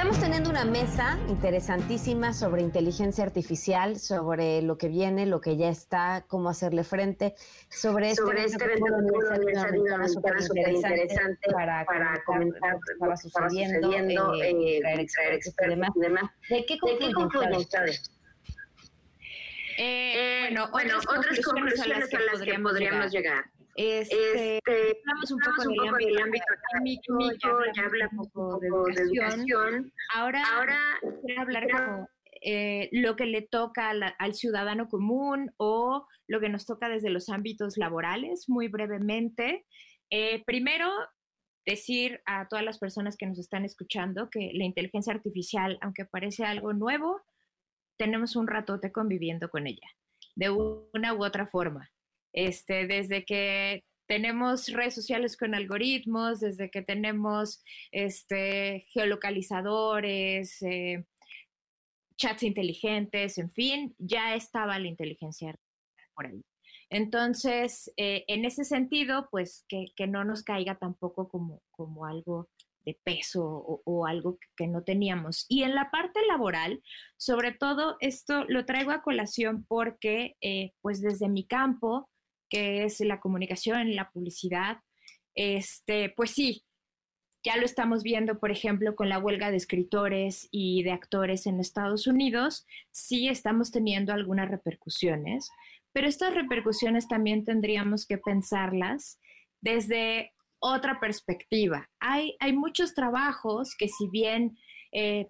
Estamos teniendo una mesa interesantísima sobre inteligencia artificial, sobre lo que viene, lo que ya está, cómo hacerle frente, sobre este, sobre este evento que súper interesante para, para comentar lo que estaba sucediendo, eh, eh, traer expertos y demás. ¿De qué concluyen ustedes? Eh, bueno, otras, conclusiones, a las que, podríamos, llegar. Este, este hablamos un poco, del, ámbito, ámbito académico, ya hablamos un poco de educación. Ahora, Ahora quiero hablar como eh, lo que le toca al ciudadano común o lo que nos toca desde los ámbitos laborales, muy brevemente. Eh, primero, decir a todas las personas que nos están escuchando que la inteligencia artificial, aunque parece algo nuevo, tenemos un ratote conviviendo con ella, de una u otra forma. Este, desde que tenemos redes sociales con algoritmos, desde que tenemos este, geolocalizadores, eh, chats inteligentes, en fin, ya estaba la inteligencia por ahí. Entonces, eh, en ese sentido, pues que, no nos caiga tampoco como, como algo de peso o, algo que, no teníamos. Y en la parte laboral, sobre todo esto lo traigo a colación porque, eh, pues desde mi campo, que es la comunicación, la publicidad, este, pues sí, ya lo estamos viendo, por ejemplo, con la huelga de escritores y de actores en Estados Unidos, sí estamos teniendo algunas repercusiones, pero estas repercusiones también tendríamos que pensarlas desde otra perspectiva. Hay, hay muchos trabajos que si bien eh,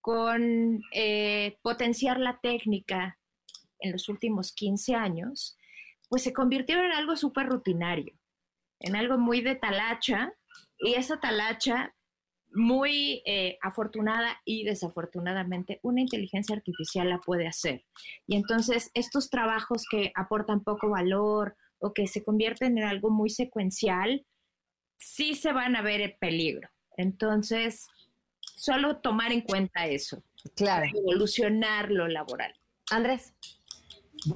con eh, potenciar la técnica en los últimos 15 años, pues se convirtieron en algo súper rutinario, en algo muy de talacha, y esa talacha, muy eh, afortunada y desafortunadamente, una inteligencia artificial la puede hacer. Y entonces estos trabajos que aportan poco valor o que se convierten en algo muy secuencial, sí se van a ver en peligro. Entonces, solo tomar en cuenta eso. Claro. Evolucionar lo laboral. Andrés.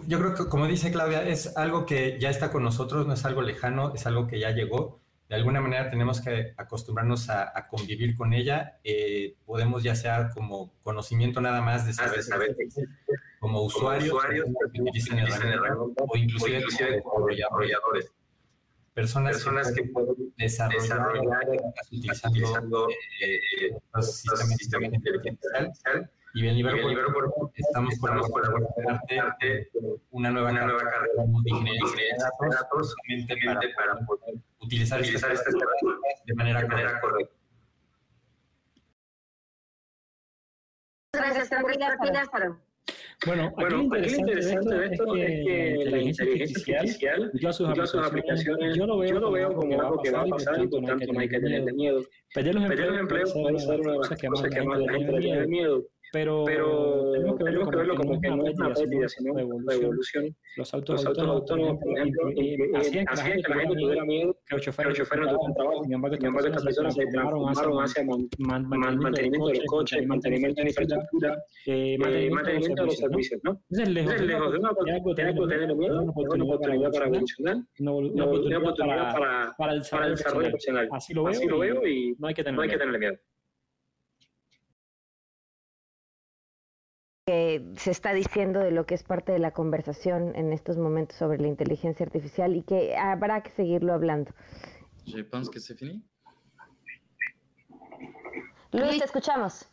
Yo creo que, como dice Claudia, es algo que ya está con nosotros, no es algo lejano, es algo que ya llegó de alguna manera tenemos que acostumbrarnos a, convivir con ella. Eh, podemos ya sea como conocimiento nada más de saber, saber como usuarios, que utilizan el o inclusive, como desarrolladores. Personas, Personas que, pueden desarrollar, utilizando, utilizando eh, eh, los sistemas de inteligencia artificial y bien, Liverpool, estamos, estamos por darte una nueva, una nueva carrera de ingeniería de datos, para, para poder utilizar, utilizar estas herramientas de manera, de manera correcta. Gracias, Andrés. Bueno, aquí lo interesante, de esto es que, la inteligencia artificial y todas sus aplicaciones, yo lo veo, como algo que va a pasar y por tanto no hay que tener miedo. Perder los empleos puede ser una de las cosas que más la gente le tiene miedo pero, pero tenemos que verlo, como, como que no es una pérdida, sino una evolución. Los autos, los autónomos, por ejemplo, hacían que la gente tuviera miedo que los choferes no tuvieran trabajo. Sin embargo, estas personas se transformaron hacia mantenimiento de los coches, mantenimiento de infraestructura, mantenimiento de los servicios, ¿no? Entonces, lejos de una oportunidad miedo, una oportunidad para evolucionar, una oportunidad para el desarrollo profesional. Así lo veo y no hay que tenerle miedo. Que se está diciendo de lo que es parte de la conversación en estos momentos sobre la inteligencia artificial y que habrá que seguirlo hablando. Je pense que c'est fini. Luis, te escuchamos.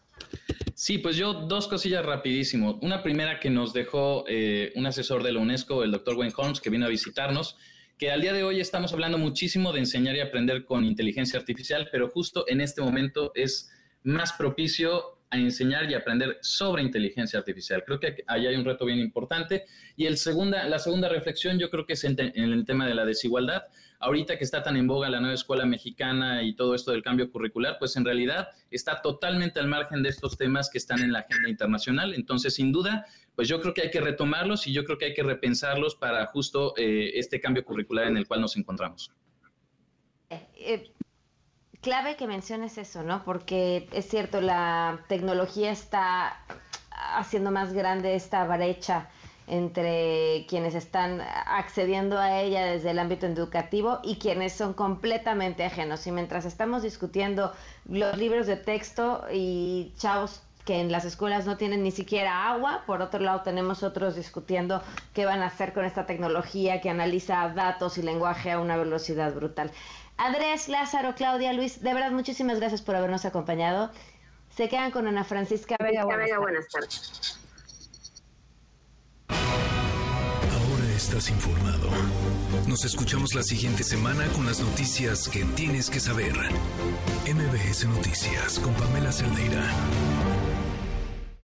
Sí, pues yo dos cosillas rapidísimo. Una primera que nos dejó eh, un asesor de la UNESCO, el doctor Wayne Holmes, que vino a visitarnos, que al día de hoy estamos hablando muchísimo de enseñar y aprender con inteligencia artificial, pero justo en este momento es más propicio a enseñar y aprender sobre inteligencia artificial. Creo que ahí hay un reto bien importante. Y el segunda, la segunda reflexión yo creo que es en, el tema de la desigualdad. Ahorita que está tan en boga la nueva escuela mexicana y todo esto del cambio curricular, pues en realidad está totalmente al margen de estos temas que están en la agenda internacional. Entonces, sin duda, pues yo creo que hay que retomarlos y yo creo que hay que repensarlos para justo eh, este cambio curricular en el cual nos encontramos. Eh, eh, clave que menciones eso, ¿no? Porque es cierto, la tecnología está haciendo más grande esta brecha entre quienes están accediendo a ella desde el ámbito educativo y quienes son completamente ajenos. Y mientras estamos discutiendo los libros de texto y chavos que en las escuelas no tienen ni siquiera agua, por otro lado tenemos otros discutiendo qué van a hacer con esta tecnología que analiza datos y lenguaje a una velocidad brutal. Andrés, Lázaro, Claudia, Luis, de verdad muchísimas gracias por habernos acompañado. Se quedan con Ana Francisca Vega. Buenas, Buenas tardes. Ahora estás informado. Nos escuchamos la siguiente semana con las noticias que tienes que saber. MBS Noticias con Pamela Cerdeira.